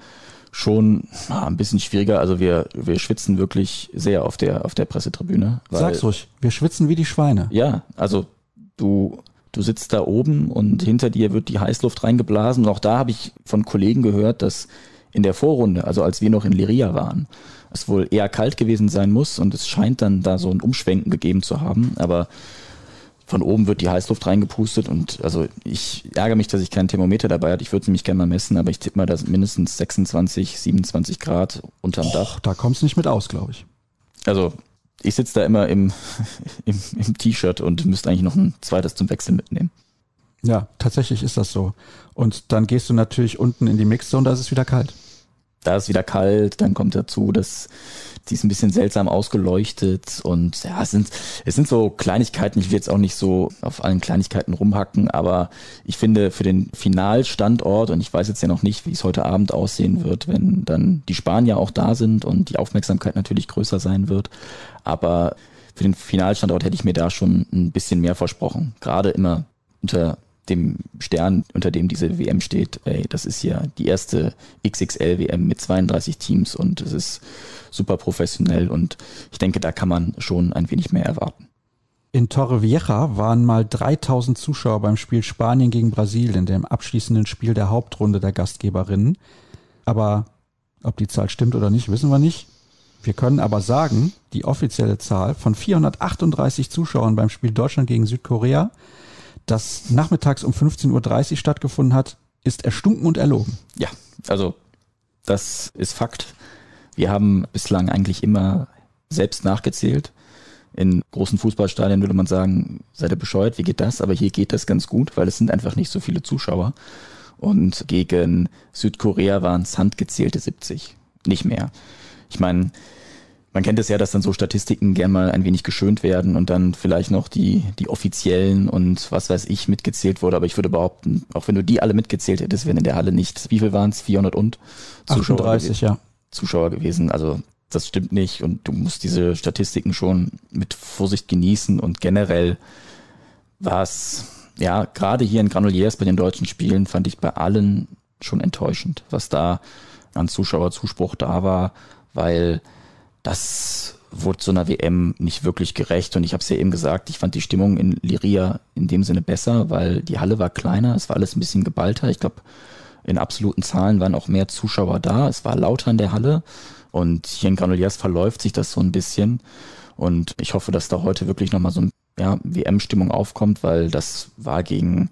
schon ah, ein bisschen schwieriger. Also wir, wir schwitzen wirklich sehr auf der, auf der Pressetribüne. Sag's ruhig, wir schwitzen wie die Schweine. Ja, also du, du sitzt da oben und hinter dir wird die Heißluft reingeblasen. Und auch da habe ich von Kollegen gehört, dass in der Vorrunde, also als wir noch in Liria waren, es wohl eher kalt gewesen sein muss und es scheint dann da so ein Umschwenken gegeben zu haben. Aber von oben wird die Heißluft reingepustet und also ich ärgere mich, dass ich kein Thermometer dabei hatte. Ich würde es nämlich gerne mal messen, aber ich tippe mal, dass mindestens 26, 27 Grad unterm Och, Dach. Da kommst du nicht mit aus, glaube ich. Also ich sitze da immer im, [LAUGHS] im, im T-Shirt und müsste eigentlich noch ein zweites zum Wechseln mitnehmen. Ja, tatsächlich ist das so. Und dann gehst du natürlich unten in die Mixzone, und da ist es wieder kalt. Da ist wieder kalt, dann kommt dazu, dass die ist ein bisschen seltsam ausgeleuchtet und ja, es sind, es sind so Kleinigkeiten. Ich will jetzt auch nicht so auf allen Kleinigkeiten rumhacken, aber ich finde für den Finalstandort und ich weiß jetzt ja noch nicht, wie es heute Abend aussehen wird, wenn dann die Spanier auch da sind und die Aufmerksamkeit natürlich größer sein wird. Aber für den Finalstandort hätte ich mir da schon ein bisschen mehr versprochen. Gerade immer unter dem Stern, unter dem diese WM steht, ey, das ist ja die erste XXL-WM mit 32 Teams und es ist super professionell und ich denke, da kann man schon ein wenig mehr erwarten. In Torrevieja waren mal 3000 Zuschauer beim Spiel Spanien gegen Brasilien, dem abschließenden Spiel der Hauptrunde der Gastgeberinnen. Aber ob die Zahl stimmt oder nicht, wissen wir nicht. Wir können aber sagen, die offizielle Zahl von 438 Zuschauern beim Spiel Deutschland gegen Südkorea das nachmittags um 15.30 Uhr stattgefunden hat, ist erstunken und erlogen. Ja, also das ist Fakt. Wir haben bislang eigentlich immer selbst nachgezählt. In großen Fußballstadien würde man sagen, seid ihr bescheuert, wie geht das? Aber hier geht das ganz gut, weil es sind einfach nicht so viele Zuschauer. Und gegen Südkorea waren es handgezählte 70, nicht mehr. Ich meine, man kennt es ja, dass dann so Statistiken gern mal ein wenig geschönt werden und dann vielleicht noch die, die offiziellen und was weiß ich mitgezählt wurde. Aber ich würde behaupten, auch wenn du die alle mitgezählt hättest, wären in der Halle nicht, wie viel waren es? 400 und? Zuschauer 38, ja. Zuschauer gewesen. Also das stimmt nicht und du musst diese Statistiken schon mit Vorsicht genießen und generell war es, ja, gerade hier in Granuliers bei den deutschen Spielen fand ich bei allen schon enttäuschend, was da an Zuschauerzuspruch da war, weil das wurde so einer WM nicht wirklich gerecht. Und ich habe es ja eben gesagt, ich fand die Stimmung in Liria in dem Sinne besser, weil die Halle war kleiner, es war alles ein bisschen geballter. Ich glaube, in absoluten Zahlen waren auch mehr Zuschauer da. Es war lauter in der Halle. Und hier in Granuliers verläuft sich das so ein bisschen. Und ich hoffe, dass da heute wirklich nochmal so ein ja, WM-Stimmung aufkommt, weil das war gegen,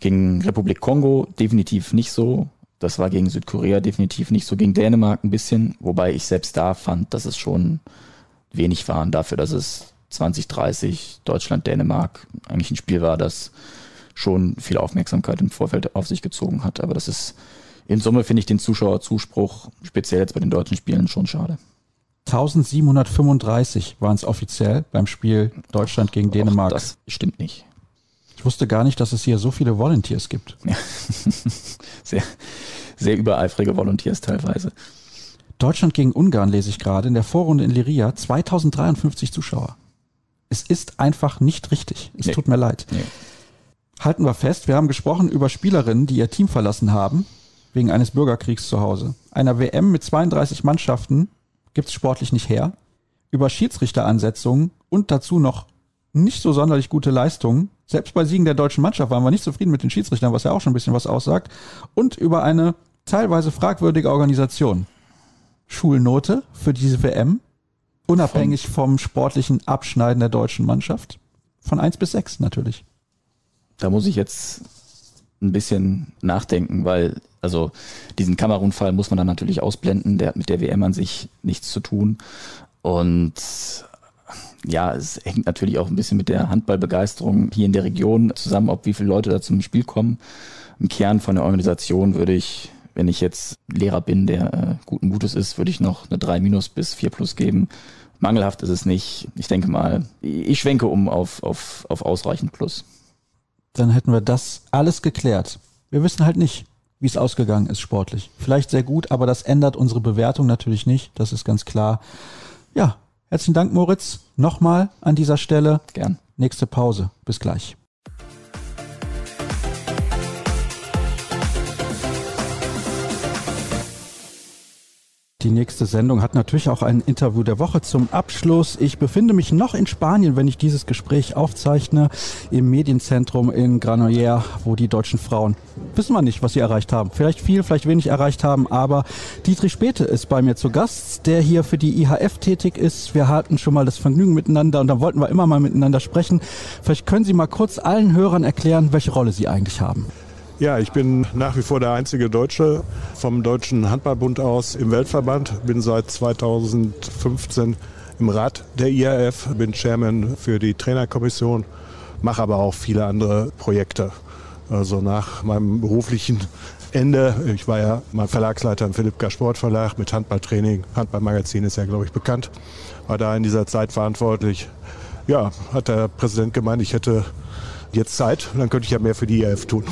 gegen Republik Kongo definitiv nicht so. Das war gegen Südkorea definitiv nicht so, gegen Dänemark ein bisschen, wobei ich selbst da fand, dass es schon wenig waren dafür, dass es 2030 Deutschland, Dänemark eigentlich ein Spiel war, das schon viel Aufmerksamkeit im Vorfeld auf sich gezogen hat. Aber das ist in Summe finde ich den Zuschauerzuspruch, speziell jetzt bei den deutschen Spielen, schon schade. 1735 waren es offiziell beim Spiel Deutschland gegen Dänemark. Das stimmt nicht. Ich wusste gar nicht, dass es hier so viele Volunteers gibt. Ja. [LAUGHS] sehr, sehr übereifrige Volunteers teilweise. Deutschland gegen Ungarn lese ich gerade in der Vorrunde in Liria 2053 Zuschauer. Es ist einfach nicht richtig. Es nee. tut mir leid. Nee. Halten wir fest, wir haben gesprochen über Spielerinnen, die ihr Team verlassen haben, wegen eines Bürgerkriegs zu Hause. Einer WM mit 32 Mannschaften gibt es sportlich nicht her. Über Schiedsrichteransetzungen und dazu noch nicht so sonderlich gute Leistungen. Selbst bei Siegen der deutschen Mannschaft waren wir nicht zufrieden mit den Schiedsrichtern, was ja auch schon ein bisschen was aussagt. Und über eine teilweise fragwürdige Organisation. Schulnote für diese WM, unabhängig vom sportlichen Abschneiden der deutschen Mannschaft. Von eins bis sechs natürlich. Da muss ich jetzt ein bisschen nachdenken, weil also diesen Kamerun-Fall muss man dann natürlich ausblenden. Der hat mit der WM an sich nichts zu tun. Und ja, es hängt natürlich auch ein bisschen mit der Handballbegeisterung hier in der Region zusammen, ob wie viele Leute da zum Spiel kommen. Im Kern von der Organisation würde ich, wenn ich jetzt Lehrer bin, der äh, guten Mutes ist, würde ich noch eine 3 minus bis 4 plus geben. Mangelhaft ist es nicht. Ich denke mal, ich schwenke um auf, auf, auf ausreichend plus dann hätten wir das alles geklärt. Wir wissen halt nicht, wie es ausgegangen ist sportlich. Vielleicht sehr gut, aber das ändert unsere Bewertung natürlich nicht. Das ist ganz klar. Ja, herzlichen Dank, Moritz. Nochmal an dieser Stelle. Gern. Nächste Pause. Bis gleich. Die nächste Sendung hat natürlich auch ein Interview der Woche zum Abschluss. Ich befinde mich noch in Spanien, wenn ich dieses Gespräch aufzeichne, im Medienzentrum in Granollers, wo die deutschen Frauen, wissen wir nicht, was sie erreicht haben. Vielleicht viel, vielleicht wenig erreicht haben, aber Dietrich Späte ist bei mir zu Gast, der hier für die IHF tätig ist. Wir hatten schon mal das Vergnügen miteinander und da wollten wir immer mal miteinander sprechen. Vielleicht können Sie mal kurz allen Hörern erklären, welche Rolle Sie eigentlich haben. Ja, ich bin nach wie vor der einzige Deutsche vom Deutschen Handballbund aus im Weltverband. Bin seit 2015 im Rat der IAF, bin Chairman für die Trainerkommission, mache aber auch viele andere Projekte. Also nach meinem beruflichen Ende, ich war ja mal Verlagsleiter im Philipp K. Sportverlag mit Handballtraining, Handballmagazin ist ja, glaube ich, bekannt, war da in dieser Zeit verantwortlich. Ja, hat der Präsident gemeint, ich hätte jetzt Zeit, dann könnte ich ja mehr für die IAF tun.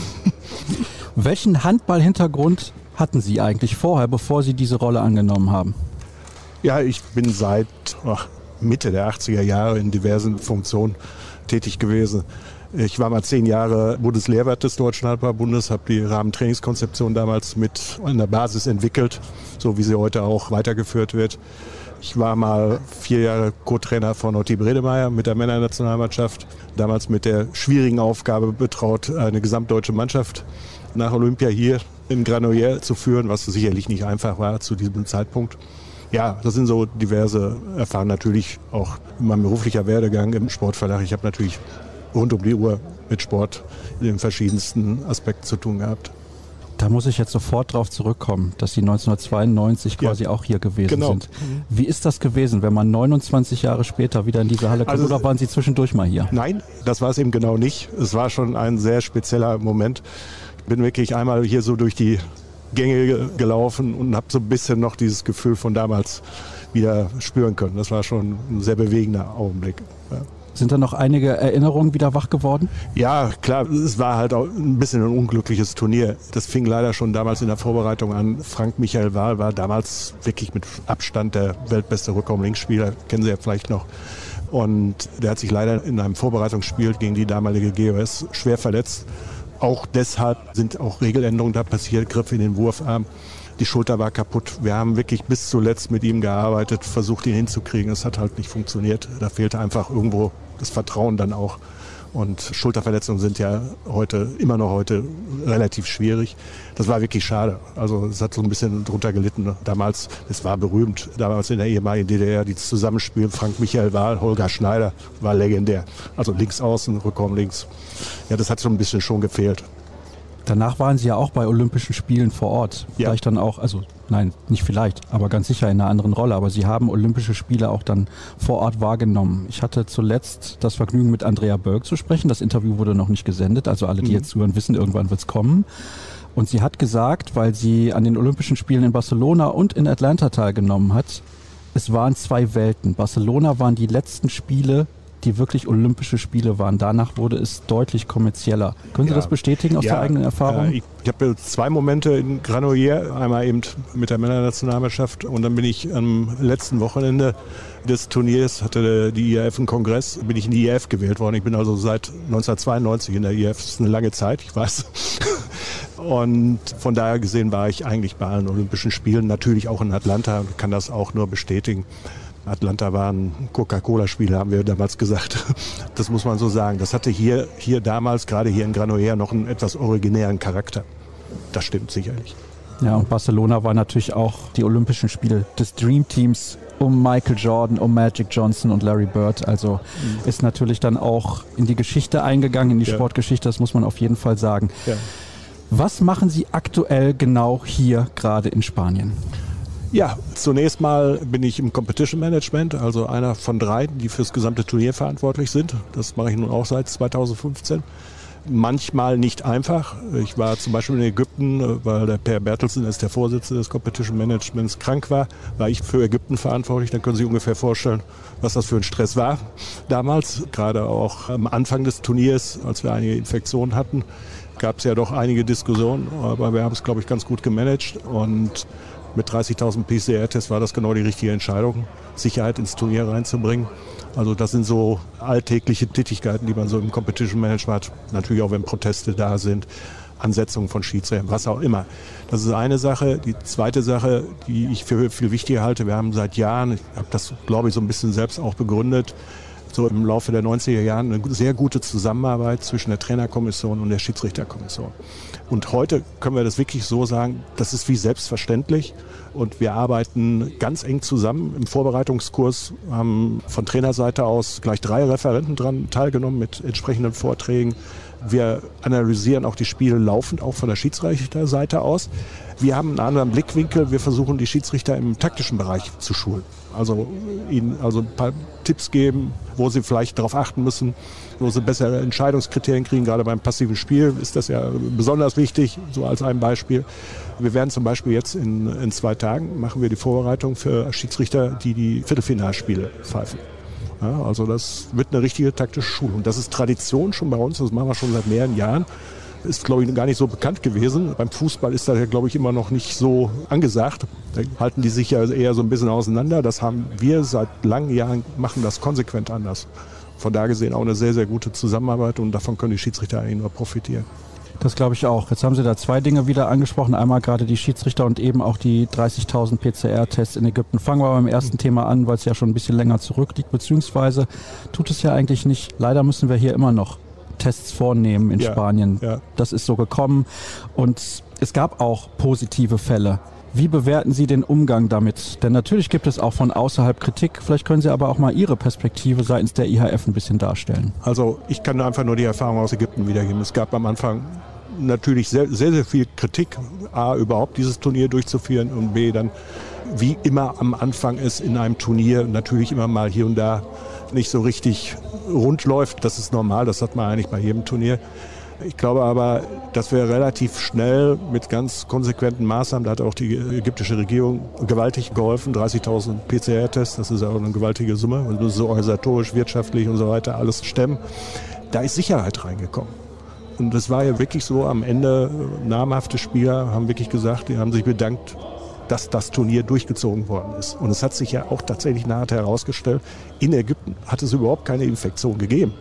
[LAUGHS] Welchen Handballhintergrund hatten Sie eigentlich vorher, bevor Sie diese Rolle angenommen haben? Ja, ich bin seit ach, Mitte der 80er Jahre in diversen Funktionen tätig gewesen. Ich war mal zehn Jahre Bundeslehrer des Deutschen Handballbundes, habe die Rahmentrainingskonzeption damals mit an der Basis entwickelt, so wie sie heute auch weitergeführt wird. Ich war mal vier Jahre Co-Trainer von Otti Bredemeyer mit der Männernationalmannschaft. Damals mit der schwierigen Aufgabe betraut, eine gesamtdeutsche Mannschaft nach Olympia hier in Granollers zu führen, was sicherlich nicht einfach war zu diesem Zeitpunkt. Ja, das sind so diverse Erfahrungen. Natürlich auch mein beruflicher Werdegang im Sportverlag. Ich habe natürlich rund um die Uhr mit Sport in den verschiedensten Aspekten zu tun gehabt. Da muss ich jetzt sofort drauf zurückkommen, dass Sie 1992 quasi ja, auch hier gewesen genau. sind. Wie ist das gewesen, wenn man 29 Jahre später wieder in diese Halle kommt? Also, oder waren Sie zwischendurch mal hier? Nein, das war es eben genau nicht. Es war schon ein sehr spezieller Moment. Ich bin wirklich einmal hier so durch die Gänge gelaufen und habe so ein bisschen noch dieses Gefühl von damals wieder spüren können. Das war schon ein sehr bewegender Augenblick. Ja. Sind da noch einige Erinnerungen wieder wach geworden? Ja, klar. Es war halt auch ein bisschen ein unglückliches Turnier. Das fing leider schon damals in der Vorbereitung an. Frank Michael Wahl war damals wirklich mit Abstand der weltbeste Rückraum-Linksspieler. Kennen Sie ja vielleicht noch. Und der hat sich leider in einem Vorbereitungsspiel gegen die damalige GOS schwer verletzt. Auch deshalb sind auch Regeländerungen da passiert, Griff in den Wurfarm. Die Schulter war kaputt. Wir haben wirklich bis zuletzt mit ihm gearbeitet, versucht ihn hinzukriegen. Es hat halt nicht funktioniert. Da fehlte einfach irgendwo das Vertrauen dann auch. Und Schulterverletzungen sind ja heute, immer noch heute relativ schwierig. Das war wirklich schade. Also es hat so ein bisschen drunter gelitten. Damals, es war berühmt, damals in der ehemaligen DDR, die Zusammenspiel Frank Michael Wahl, Holger Schneider, war legendär. Also links außen, Rückraum links. Ja, das hat so ein bisschen schon gefehlt. Danach waren Sie ja auch bei Olympischen Spielen vor Ort. Ja. Vielleicht dann auch, also nein, nicht vielleicht, aber ganz sicher in einer anderen Rolle. Aber Sie haben Olympische Spiele auch dann vor Ort wahrgenommen. Ich hatte zuletzt das Vergnügen, mit Andrea Berg zu sprechen. Das Interview wurde noch nicht gesendet. Also alle, die mhm. jetzt zuhören, wissen, irgendwann wird es kommen. Und sie hat gesagt, weil sie an den Olympischen Spielen in Barcelona und in Atlanta teilgenommen hat, es waren zwei Welten. Barcelona waren die letzten Spiele die wirklich Olympische Spiele waren. Danach wurde es deutlich kommerzieller. Können Sie ja. das bestätigen aus ja, der eigenen Erfahrung? Äh, ich, ich habe zwei Momente in Granollers, einmal eben mit der Männernationalmannschaft und dann bin ich am letzten Wochenende des Turniers, hatte die IAF einen Kongress, bin ich in die IAF gewählt worden. Ich bin also seit 1992 in der IAF. Das ist eine lange Zeit, ich weiß. [LAUGHS] Und von daher gesehen war ich eigentlich bei allen Olympischen Spielen, natürlich auch in Atlanta, kann das auch nur bestätigen. Atlanta war ein Coca-Cola-Spiel, haben wir damals gesagt. [LAUGHS] Das muss man so sagen. Das hatte hier, hier damals, gerade hier in Granollers, noch einen etwas originären Charakter. Das stimmt sicherlich. Ja, und Barcelona war natürlich auch die Olympischen Spiele des Dream Teams um Michael Jordan, um Magic Johnson und Larry Bird. Also mhm. ist natürlich dann auch in die Geschichte eingegangen, in die ja. Sportgeschichte, das muss man auf jeden Fall sagen. Ja. Was machen Sie aktuell genau hier gerade in Spanien? Ja, zunächst mal bin ich im Competition Management, also einer von drei, die fürs gesamte Turnier verantwortlich sind. Das mache ich nun auch seit 2015. Manchmal nicht einfach. Ich war zum Beispiel in Ägypten, weil der Per Bertelsen ist der Vorsitzende des Competition Managements krank war, war ich für Ägypten verantwortlich. Dann können Sie sich ungefähr vorstellen, was das für ein Stress war damals. Gerade auch am Anfang des Turniers, als wir einige Infektionen hatten, gab es ja doch einige Diskussionen, aber wir haben es, glaube ich, ganz gut gemanagt und mit 30.000 PCR-Tests war das genau die richtige Entscheidung, Sicherheit ins Turnier reinzubringen. Also das sind so alltägliche Tätigkeiten, die man so im Competition Management hat. Natürlich auch, wenn Proteste da sind, Ansetzungen von Schiedsrichtern, was auch immer. Das ist eine Sache. Die zweite Sache, die ich für viel wichtiger halte, wir haben seit Jahren, ich habe das, glaube ich, so ein bisschen selbst auch begründet, so im Laufe der 90er Jahren eine sehr gute Zusammenarbeit zwischen der Trainerkommission und der Schiedsrichterkommission. Und heute können wir das wirklich so sagen, das ist wie selbstverständlich. Und wir arbeiten ganz eng zusammen. Im Vorbereitungskurs haben von Trainerseite aus gleich drei Referenten dran teilgenommen mit entsprechenden Vorträgen. Wir analysieren auch die Spiele laufend, auch von der Schiedsrichterseite aus. Wir haben einen anderen Blickwinkel. Wir versuchen, die Schiedsrichter im taktischen Bereich zu schulen. Also ihnen also ein paar Tipps geben, wo sie vielleicht darauf achten müssen, wo sie bessere Entscheidungskriterien kriegen. Gerade beim passiven Spiel ist das ja besonders wichtig, so als ein Beispiel. Wir werden zum Beispiel jetzt in, in zwei Tagen machen wir die Vorbereitung für Schiedsrichter, die die Viertelfinalspiele pfeifen. Ja, also das wird eine richtige taktische Schulung. Das ist Tradition schon bei uns, das machen wir schon seit mehreren Jahren ist, glaube ich, gar nicht so bekannt gewesen. Beim Fußball ist das ja, glaube ich, immer noch nicht so angesagt. Da halten die sich ja eher so ein bisschen auseinander. Das haben wir seit langen Jahren, machen das konsequent anders. Von da gesehen auch eine sehr, sehr gute Zusammenarbeit und davon können die Schiedsrichter eigentlich nur profitieren. Das glaube ich auch. Jetzt haben Sie da zwei Dinge wieder angesprochen. Einmal gerade die Schiedsrichter und eben auch die 30.000 PCR-Tests in Ägypten. Fangen wir beim ersten Thema an, weil es ja schon ein bisschen länger zurückliegt, beziehungsweise tut es ja eigentlich nicht. Leider müssen wir hier immer noch Tests vornehmen in ja, Spanien. Ja. Das ist so gekommen. Und es gab auch positive Fälle. Wie bewerten Sie den Umgang damit? Denn natürlich gibt es auch von außerhalb Kritik. Vielleicht können Sie aber auch mal Ihre Perspektive seitens der IHF ein bisschen darstellen. Also ich kann einfach nur die Erfahrung aus Ägypten wiedergeben. Es gab am Anfang natürlich sehr, sehr, sehr viel Kritik, A, überhaupt dieses Turnier durchzuführen und B, dann wie immer am Anfang ist in einem Turnier natürlich immer mal hier und da nicht so richtig rund läuft. Das ist normal, das hat man eigentlich bei jedem Turnier. Ich glaube aber, dass wir relativ schnell mit ganz konsequenten Maßnahmen, da hat auch die ägyptische Regierung gewaltig geholfen, 30.000 PCR-Tests, das ist auch eine gewaltige Summe, und so organisatorisch, wirtschaftlich und so weiter alles stemmen. Da ist Sicherheit reingekommen. Und das war ja wirklich so, am Ende namhafte Spieler haben wirklich gesagt, die haben sich bedankt, dass das Turnier durchgezogen worden ist. Und es hat sich ja auch tatsächlich nachher herausgestellt, in Ägypten hat es überhaupt keine Infektion gegeben.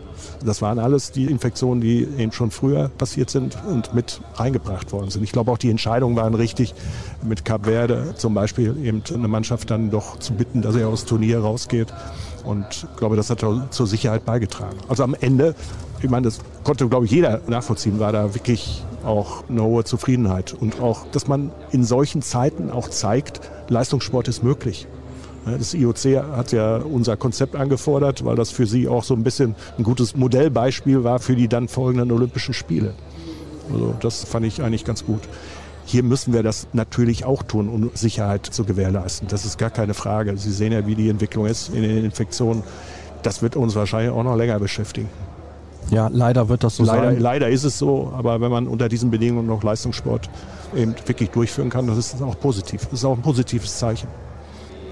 Das waren alles die Infektionen, die eben schon früher passiert sind und mit reingebracht worden sind. Ich glaube auch die Entscheidungen waren richtig, mit Cap Verde zum Beispiel eben eine Mannschaft dann doch zu bitten, dass er aus Turnier rausgeht. Und ich glaube, das hat zur Sicherheit beigetragen. Also am Ende ich meine, das konnte, glaube ich, jeder nachvollziehen, war da wirklich auch eine hohe Zufriedenheit. Und auch, dass man in solchen Zeiten auch zeigt, Leistungssport ist möglich. Das IOC hat ja unser Konzept angefordert, weil das für sie auch so ein bisschen ein gutes Modellbeispiel war für die dann folgenden Olympischen Spiele. Also das fand ich eigentlich ganz gut. Hier müssen wir das natürlich auch tun, um Sicherheit zu gewährleisten. Das ist gar keine Frage. Sie sehen ja, wie die Entwicklung ist in den Infektionen. Das wird uns wahrscheinlich auch noch länger beschäftigen. Ja, leider wird das so leider, sein. Leider ist es so, aber wenn man unter diesen Bedingungen noch Leistungssport eben wirklich durchführen kann, das ist auch positiv. Das ist auch ein positives Zeichen.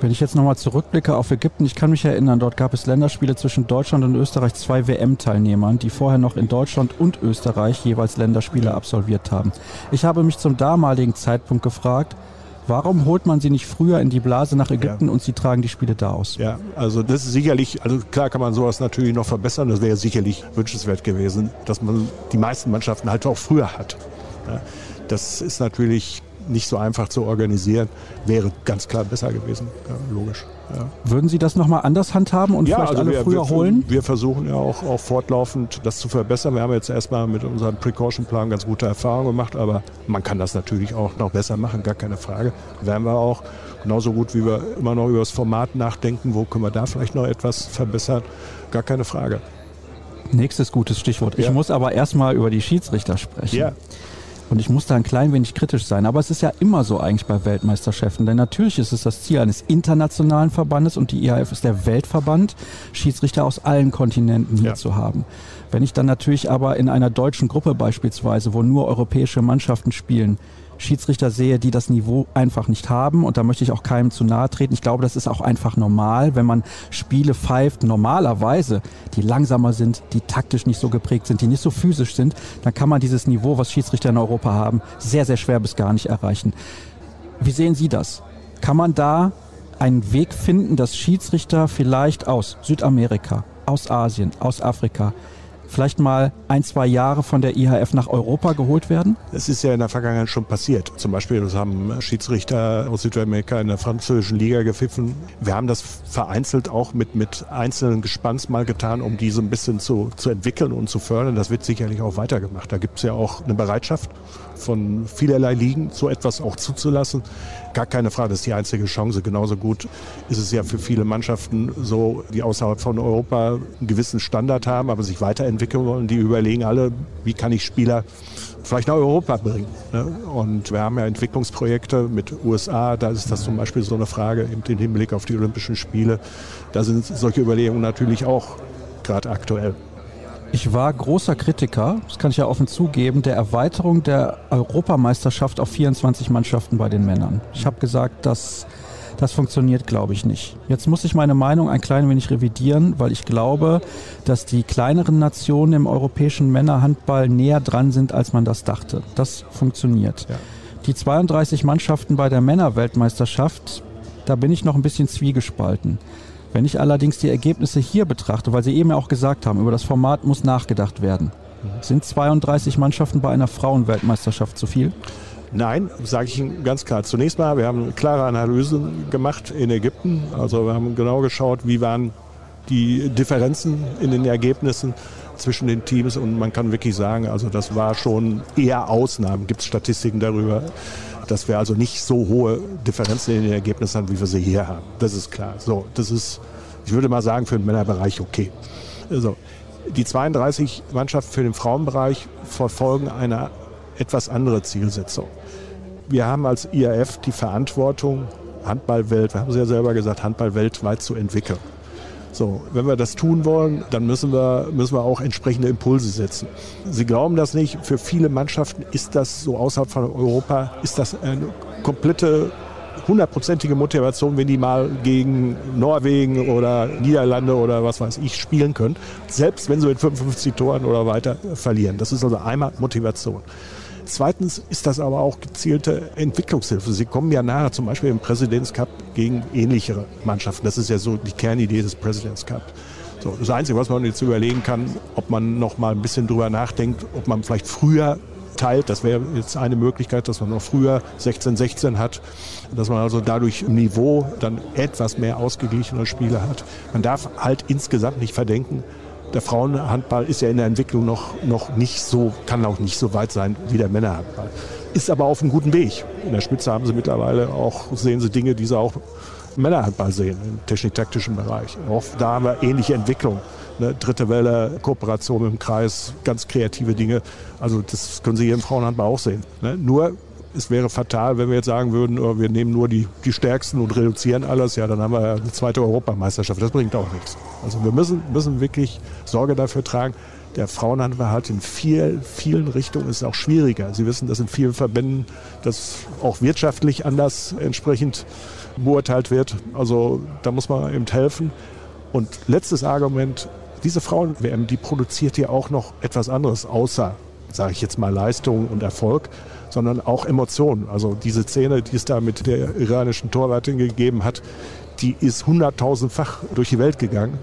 Wenn ich jetzt nochmal zurückblicke auf Ägypten, ich kann mich erinnern, dort gab es Länderspiele zwischen Deutschland und Österreich, zwei WM-Teilnehmern, die vorher noch in Deutschland und Österreich jeweils Länderspiele absolviert haben. Ich habe mich zum damaligen Zeitpunkt gefragt, Warum holt man sie nicht früher in die Blase nach Ägypten ja. und sie tragen die Spiele da aus? Ja, also das ist sicherlich, also klar kann man sowas natürlich noch verbessern. Das wäre sicherlich wünschenswert gewesen, dass man die meisten Mannschaften halt auch früher hat. Ja, das ist natürlich nicht so einfach zu organisieren, wäre ganz klar besser gewesen. Ja, logisch. Ja. Würden Sie das nochmal anders handhaben und ja, vielleicht also alle wir, früher wir, holen? Wir versuchen ja auch, auch fortlaufend das zu verbessern. Wir haben jetzt erstmal mit unserem Precaution-Plan ganz gute Erfahrungen gemacht, aber man kann das natürlich auch noch besser machen, gar keine Frage. Werden wir auch. Genauso gut, wie wir immer noch über das Format nachdenken, wo können wir da vielleicht noch etwas verbessern, gar keine Frage. Nächstes gutes Stichwort. Ich muss aber erstmal über die Schiedsrichter sprechen. Ja. Und ich muss da ein klein wenig kritisch sein. Aber es ist ja immer so eigentlich bei Weltmeisterschaften. Denn natürlich ist es das Ziel eines internationalen Verbandes und die IAF ist der Weltverband, Schiedsrichter aus allen Kontinenten hier ja. zu haben. Wenn ich dann natürlich aber in einer deutschen Gruppe beispielsweise, wo nur europäische Mannschaften spielen, Schiedsrichter sehe, die das Niveau einfach nicht haben. Und da möchte ich auch keinem zu nahe treten. Ich glaube, das ist auch einfach normal, wenn man Spiele pfeift, normalerweise, die langsamer sind, die taktisch nicht so geprägt sind, die nicht so physisch sind, dann kann man dieses Niveau, was Schiedsrichter in Europa haben, sehr, sehr schwer bis gar nicht erreichen. Wie sehen Sie das? Kann man da einen Weg finden, dass Schiedsrichter vielleicht aus Südamerika, aus Asien, aus Afrika vielleicht mal ein, zwei Jahre von der IHF nach Europa geholt werden? Es ist ja in der Vergangenheit schon passiert. Zum Beispiel das haben Schiedsrichter aus Südamerika in der französischen Liga gepfiffen. Wir haben das vereinzelt auch mit, mit einzelnen Gespanns mal getan, um diese ein bisschen zu, zu entwickeln und zu fördern. Das wird sicherlich auch weitergemacht. Da gibt es ja auch eine Bereitschaft von vielerlei Ligen, so etwas auch zuzulassen. Gar keine Frage, das ist die einzige Chance. Genauso gut ist es ja für viele Mannschaften so, die außerhalb von Europa einen gewissen Standard haben, aber sich weiterentwickeln wollen. Die überlegen alle, wie kann ich Spieler vielleicht nach Europa bringen. Ne? Und wir haben ja Entwicklungsprojekte mit USA, da ist das zum Beispiel so eine Frage im Hinblick auf die Olympischen Spiele. Da sind solche Überlegungen natürlich auch gerade aktuell. Ich war großer Kritiker, das kann ich ja offen zugeben, der Erweiterung der Europameisterschaft auf 24 Mannschaften bei den Männern. Ich habe gesagt, dass das funktioniert, glaube ich, nicht. Jetzt muss ich meine Meinung ein klein wenig revidieren, weil ich glaube, dass die kleineren Nationen im europäischen Männerhandball näher dran sind, als man das dachte. Das funktioniert. Ja. Die 32 Mannschaften bei der Männerweltmeisterschaft, da bin ich noch ein bisschen zwiegespalten. Wenn ich allerdings die Ergebnisse hier betrachte, weil Sie eben ja auch gesagt haben, über das Format muss nachgedacht werden. Sind 32 Mannschaften bei einer Frauenweltmeisterschaft zu viel? Nein, sage ich Ihnen ganz klar. Zunächst mal, wir haben klare Analyse gemacht in Ägypten. Also wir haben genau geschaut, wie waren die Differenzen in den Ergebnissen zwischen den Teams und man kann wirklich sagen, also das war schon eher Ausnahmen. Gibt es Statistiken darüber? dass wir also nicht so hohe Differenzen in den Ergebnissen haben, wie wir sie hier haben. Das ist klar. So, das ist, ich würde mal sagen, für den Männerbereich okay. Also, die 32 Mannschaften für den Frauenbereich verfolgen eine etwas andere Zielsetzung. Wir haben als IAF die Verantwortung, Handballwelt, wir haben es ja selber gesagt, Handball weltweit zu entwickeln. So, wenn wir das tun wollen, dann müssen wir, müssen wir auch entsprechende Impulse setzen. Sie glauben das nicht, für viele Mannschaften ist das so außerhalb von Europa, ist das eine komplette hundertprozentige Motivation, wenn die mal gegen Norwegen oder Niederlande oder was weiß ich spielen können, selbst wenn sie mit 55 Toren oder weiter verlieren. Das ist also einmal Motivation. Zweitens ist das aber auch gezielte Entwicklungshilfe. Sie kommen ja nachher zum Beispiel im Presidents Cup gegen ähnlichere Mannschaften. Das ist ja so die Kernidee des Presidents Cup. So, das Einzige, was man jetzt überlegen kann, ob man noch mal ein bisschen drüber nachdenkt, ob man vielleicht früher teilt. Das wäre jetzt eine Möglichkeit, dass man noch früher 16-16 hat, dass man also dadurch im Niveau dann etwas mehr ausgeglichene Spiele hat. Man darf halt insgesamt nicht verdenken, der Frauenhandball ist ja in der Entwicklung noch, noch nicht so, kann auch nicht so weit sein wie der Männerhandball. Ist aber auf einem guten Weg. In der Spitze haben sie mittlerweile auch, sehen sie Dinge, die sie auch im Männerhandball sehen, im technisch-taktischen Bereich. Auch da haben wir ähnliche Entwicklungen. Eine dritte Welle, Kooperation dem Kreis, ganz kreative Dinge. Also das können Sie hier im Frauenhandball auch sehen. Ne? Nur es wäre fatal, wenn wir jetzt sagen würden, oh, wir nehmen nur die, die Stärksten und reduzieren alles. Ja, dann haben wir eine zweite Europameisterschaft. Das bringt auch nichts. Also wir müssen, müssen wirklich Sorge dafür tragen. Der Frauenhandball hat in viel, vielen Richtungen ist auch schwieriger. Sie wissen, dass in vielen Verbänden das auch wirtschaftlich anders entsprechend beurteilt wird. Also da muss man eben helfen. Und letztes Argument, diese Frauen-WM, die produziert ja auch noch etwas anderes, außer, sage ich jetzt mal, Leistung und Erfolg sondern auch Emotionen. Also diese Szene, die es da mit der iranischen Torwartin gegeben hat, die ist hunderttausendfach durch die Welt gegangen.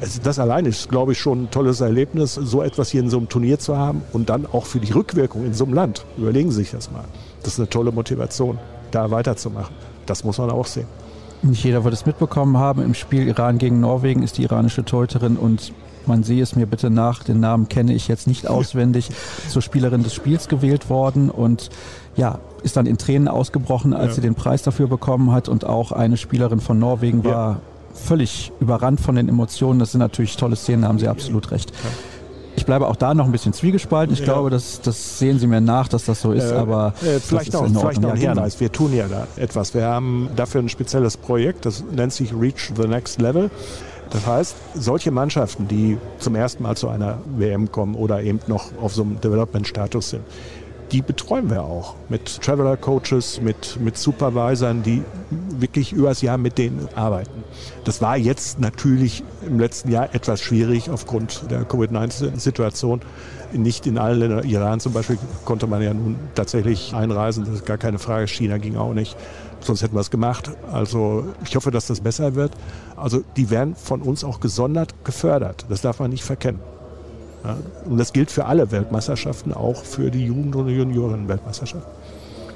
Also das allein ist, glaube ich, schon ein tolles Erlebnis, so etwas hier in so einem Turnier zu haben und dann auch für die Rückwirkung in so einem Land. Überlegen Sie sich das mal. Das ist eine tolle Motivation, da weiterzumachen. Das muss man auch sehen. Nicht jeder wird es mitbekommen haben. Im Spiel Iran gegen Norwegen ist die iranische Torhüterin und man sehe es mir bitte nach, den Namen kenne ich jetzt nicht [LAUGHS] auswendig, zur Spielerin des Spiels gewählt worden und ja, ist dann in Tränen ausgebrochen, als ja. sie den Preis dafür bekommen hat und auch eine Spielerin von Norwegen war ja. völlig überrannt von den Emotionen. Das sind natürlich tolle Szenen, da haben Sie absolut recht. Ich bleibe auch da noch ein bisschen zwiegespalten. Ich ja. glaube, das, das sehen Sie mir nach, dass das so ist, äh, aber äh, vielleicht, noch, vielleicht noch ein Hinweis. Wir tun ja da etwas. Wir haben dafür ein spezielles Projekt, das nennt sich Reach the Next Level. Das heißt, solche Mannschaften, die zum ersten Mal zu einer WM kommen oder eben noch auf so einem Development-Status sind, die betreuen wir auch mit Traveler-Coaches, mit, mit Supervisern, die wirklich übers Jahr mit denen arbeiten. Das war jetzt natürlich im letzten Jahr etwas schwierig aufgrund der Covid-19-Situation. Nicht in allen Ländern, Iran zum Beispiel, konnte man ja nun tatsächlich einreisen, das ist gar keine Frage. China ging auch nicht sonst hätten wir es gemacht. Also ich hoffe, dass das besser wird. Also die werden von uns auch gesondert gefördert. Das darf man nicht verkennen. Ja, und das gilt für alle Weltmeisterschaften, auch für die Jugend- und Junioren-Weltmeisterschaften.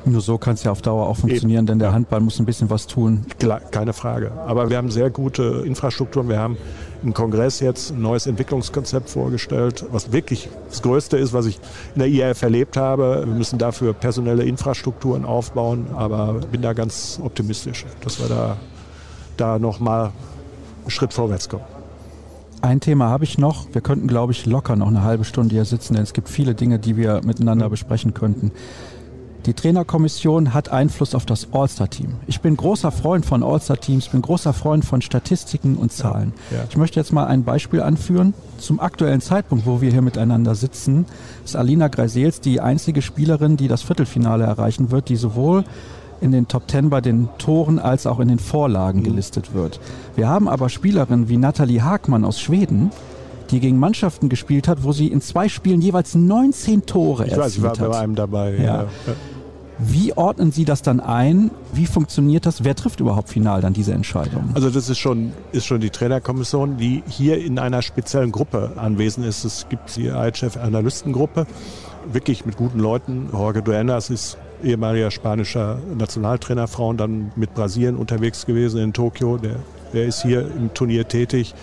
Nur so kann es ja auf Dauer auch funktionieren, Eben. denn der Handball muss ein bisschen was tun. Klar, keine Frage. Aber wir haben sehr gute Infrastrukturen. Wir haben im Kongress jetzt ein neues Entwicklungskonzept vorgestellt, was wirklich das Größte ist, was ich in der IAF erlebt habe. Wir müssen dafür personelle Infrastrukturen aufbauen, aber bin da ganz optimistisch, dass wir da, da nochmal einen Schritt vorwärts kommen. Ein Thema habe ich noch. Wir könnten, glaube ich, locker noch eine halbe Stunde hier sitzen, denn es gibt viele Dinge, die wir miteinander besprechen könnten. Die Trainerkommission hat Einfluss auf das All-Star-Team. Ich bin großer Freund von All-Star-Teams, bin großer Freund von Statistiken und Zahlen. Ja, ja. Ich möchte jetzt mal ein Beispiel anführen. Zum aktuellen Zeitpunkt, wo wir hier miteinander sitzen, ist Alina Greisels die einzige Spielerin, die das Viertelfinale erreichen wird, die sowohl in den Top Ten bei den Toren als auch in den Vorlagen mhm. gelistet wird. Wir haben aber Spielerinnen wie Nathalie Hagmann aus Schweden, die gegen Mannschaften gespielt hat, wo sie in zwei Spielen jeweils 19 Tore ich erzielt hat. Weiß, ich war bei einem dabei. Ja. ja. Wie ordnen Sie das dann ein? Wie funktioniert das? Wer trifft überhaupt final dann diese Entscheidung? Also das ist schon, ist schon die Trainerkommission, die hier in einer speziellen Gruppe anwesend ist. Es gibt die IHF-Analystengruppe, wirklich mit guten Leuten. Jorge Duenas ist ehemaliger spanischer Nationaltrainer Frauen, dann mit Brasilien unterwegs gewesen in Tokio. Der, der ist hier im Turnier tätig.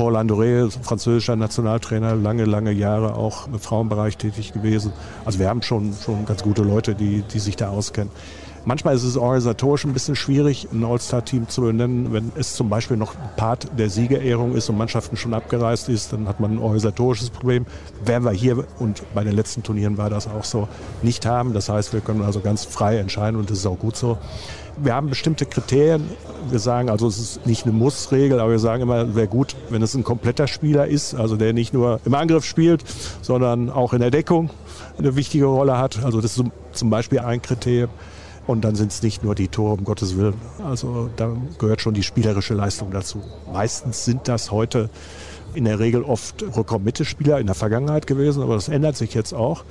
Paul Andoré, französischer Nationaltrainer, lange, lange Jahre auch im Frauenbereich tätig gewesen. Also wir haben schon, schon ganz gute Leute, die, die sich da auskennen. Manchmal ist es organisatorisch ein bisschen schwierig, ein All-Star-Team zu benennen. Wenn es zum Beispiel noch Part der Siegerehrung ist und Mannschaften schon abgereist ist, dann hat man ein organisatorisches Problem. Werden wir hier, und bei den letzten Turnieren war das auch so, nicht haben. Das heißt, wir können also ganz frei entscheiden und das ist auch gut so wir haben bestimmte Kriterien. Wir sagen, also es ist nicht eine Mussregel, aber wir sagen immer, wäre gut, wenn es ein kompletter Spieler ist, also der nicht nur im Angriff spielt, sondern auch in der Deckung eine wichtige Rolle hat. Also das ist zum Beispiel ein Kriterium. Und dann sind es nicht nur die Tore, um Gottes Willen. Also da gehört schon die spielerische Leistung dazu. Meistens sind das heute in der Regel oft Rückraum-Mitte-Spieler in der Vergangenheit gewesen, aber das ändert sich jetzt auch.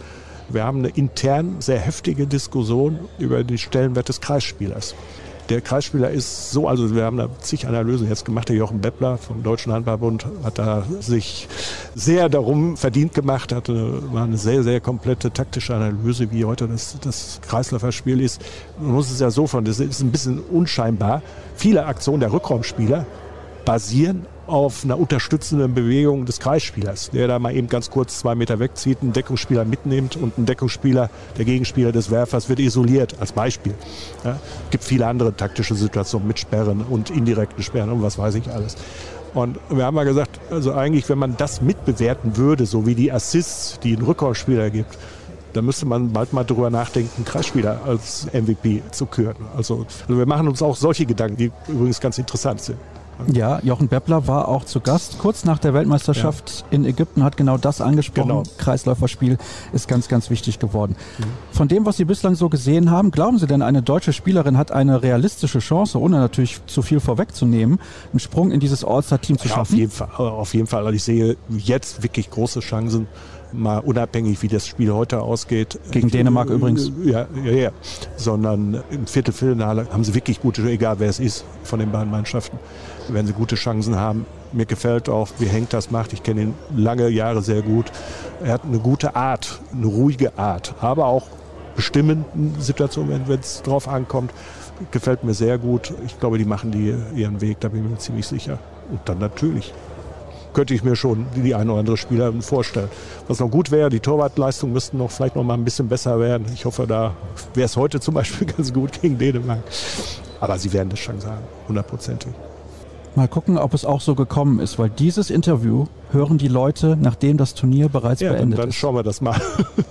Wir haben eine intern sehr heftige Diskussion über den Stellenwert des Kreisspielers. Der Kreisspieler ist so, also wir haben da zig Analysen jetzt gemacht. Der Jochen Beppler vom Deutschen Handballbund hat da sich sehr darum verdient gemacht, hat eine, war eine sehr, sehr komplette taktische Analyse, wie heute das, das Kreisläuferspiel ist. Man muss es ja so von, das ist ein bisschen unscheinbar. Viele Aktionen der Rückraumspieler basieren auf einer unterstützenden Bewegung des Kreisspielers, der da mal eben ganz kurz zwei Meter wegzieht, einen Deckungsspieler mitnimmt und ein Deckungsspieler, der Gegenspieler des Werfers, wird isoliert, als Beispiel. Ja, gibt viele andere taktische Situationen mit Sperren und indirekten Sperren und was weiß ich alles. Und wir haben mal gesagt, also eigentlich, wenn man das mitbewerten würde, so wie die Assists, die ein Rückholspieler gibt, dann müsste man bald mal darüber nachdenken, Kreisspieler als MVP zu küren. Also, also wir machen uns auch solche Gedanken, die übrigens ganz interessant sind. Ja, Jochen Beppler war auch zu Gast kurz nach der Weltmeisterschaft ja. in Ägypten, hat genau das angesprochen. Genau. Kreisläuferspiel ist ganz, ganz wichtig geworden. Mhm. Von dem, was Sie bislang so gesehen haben, glauben Sie denn, eine deutsche Spielerin hat eine realistische Chance, ohne natürlich zu viel vorwegzunehmen, einen Sprung in dieses All-Star-Team zu ja, schaffen? Auf jeden Fall. Auf jeden Fall. Also ich sehe jetzt wirklich große Chancen mal unabhängig, wie das Spiel heute ausgeht. Gegen Dänemark übrigens. Ja, ja, ja. Sondern im Viertelfinale haben sie wirklich gute, egal wer es ist, von den beiden Mannschaften, werden sie gute Chancen haben. Mir gefällt auch, wie Henk das macht. Ich kenne ihn lange Jahre sehr gut. Er hat eine gute Art, eine ruhige Art, aber auch bestimmenden Situationen, wenn es drauf ankommt. Gefällt mir sehr gut. Ich glaube, die machen die ihren Weg, da bin ich mir ziemlich sicher. Und dann natürlich könnte ich mir schon die eine oder andere Spielerin vorstellen. Was noch gut wäre, die Torwartleistungen müssten noch vielleicht noch mal ein bisschen besser werden. Ich hoffe, da wäre es heute zum Beispiel [LAUGHS] ganz gut gegen Dänemark. Aber sie werden das schon sagen, hundertprozentig. Mal gucken, ob es auch so gekommen ist, weil dieses Interview hören die Leute, nachdem das Turnier bereits ja, beendet dann, dann ist. schauen wir das mal.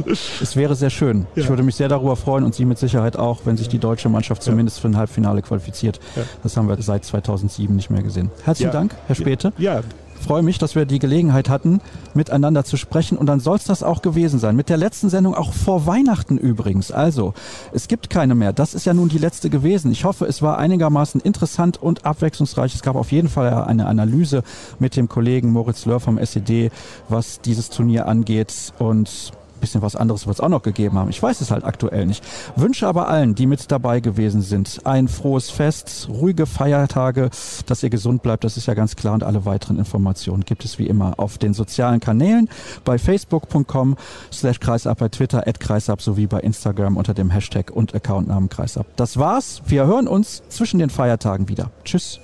[LAUGHS] es wäre sehr schön. Ja. Ich würde mich sehr darüber freuen und Sie mit Sicherheit auch, wenn sich die deutsche Mannschaft zumindest für ein Halbfinale qualifiziert. Das haben wir seit 2007 nicht mehr gesehen. Herzlichen Dank, Herr Späte. Ja, freue mich, dass wir die Gelegenheit hatten, miteinander zu sprechen. Und dann soll es das auch gewesen sein. Mit der letzten Sendung auch vor Weihnachten übrigens. Also, es gibt keine mehr. Das ist ja nun die letzte gewesen. Ich hoffe, es war einigermaßen interessant und abwechslungsreich. Es gab auf jeden Fall eine Analyse mit dem Kollegen Moritz Löhr vom SED, was dieses Turnier angeht. Und bisschen was anderes wird es auch noch gegeben haben. Ich weiß es halt aktuell nicht. Wünsche aber allen, die mit dabei gewesen sind, ein frohes Fest, ruhige Feiertage, dass ihr gesund bleibt, das ist ja ganz klar. Und alle weiteren Informationen gibt es wie immer auf den sozialen Kanälen bei facebook.com slash kreisab, bei Twitter at kreisab sowie bei Instagram unter dem Hashtag und Accountnamen kreisab. Das war's. Wir hören uns zwischen den Feiertagen wieder. Tschüss.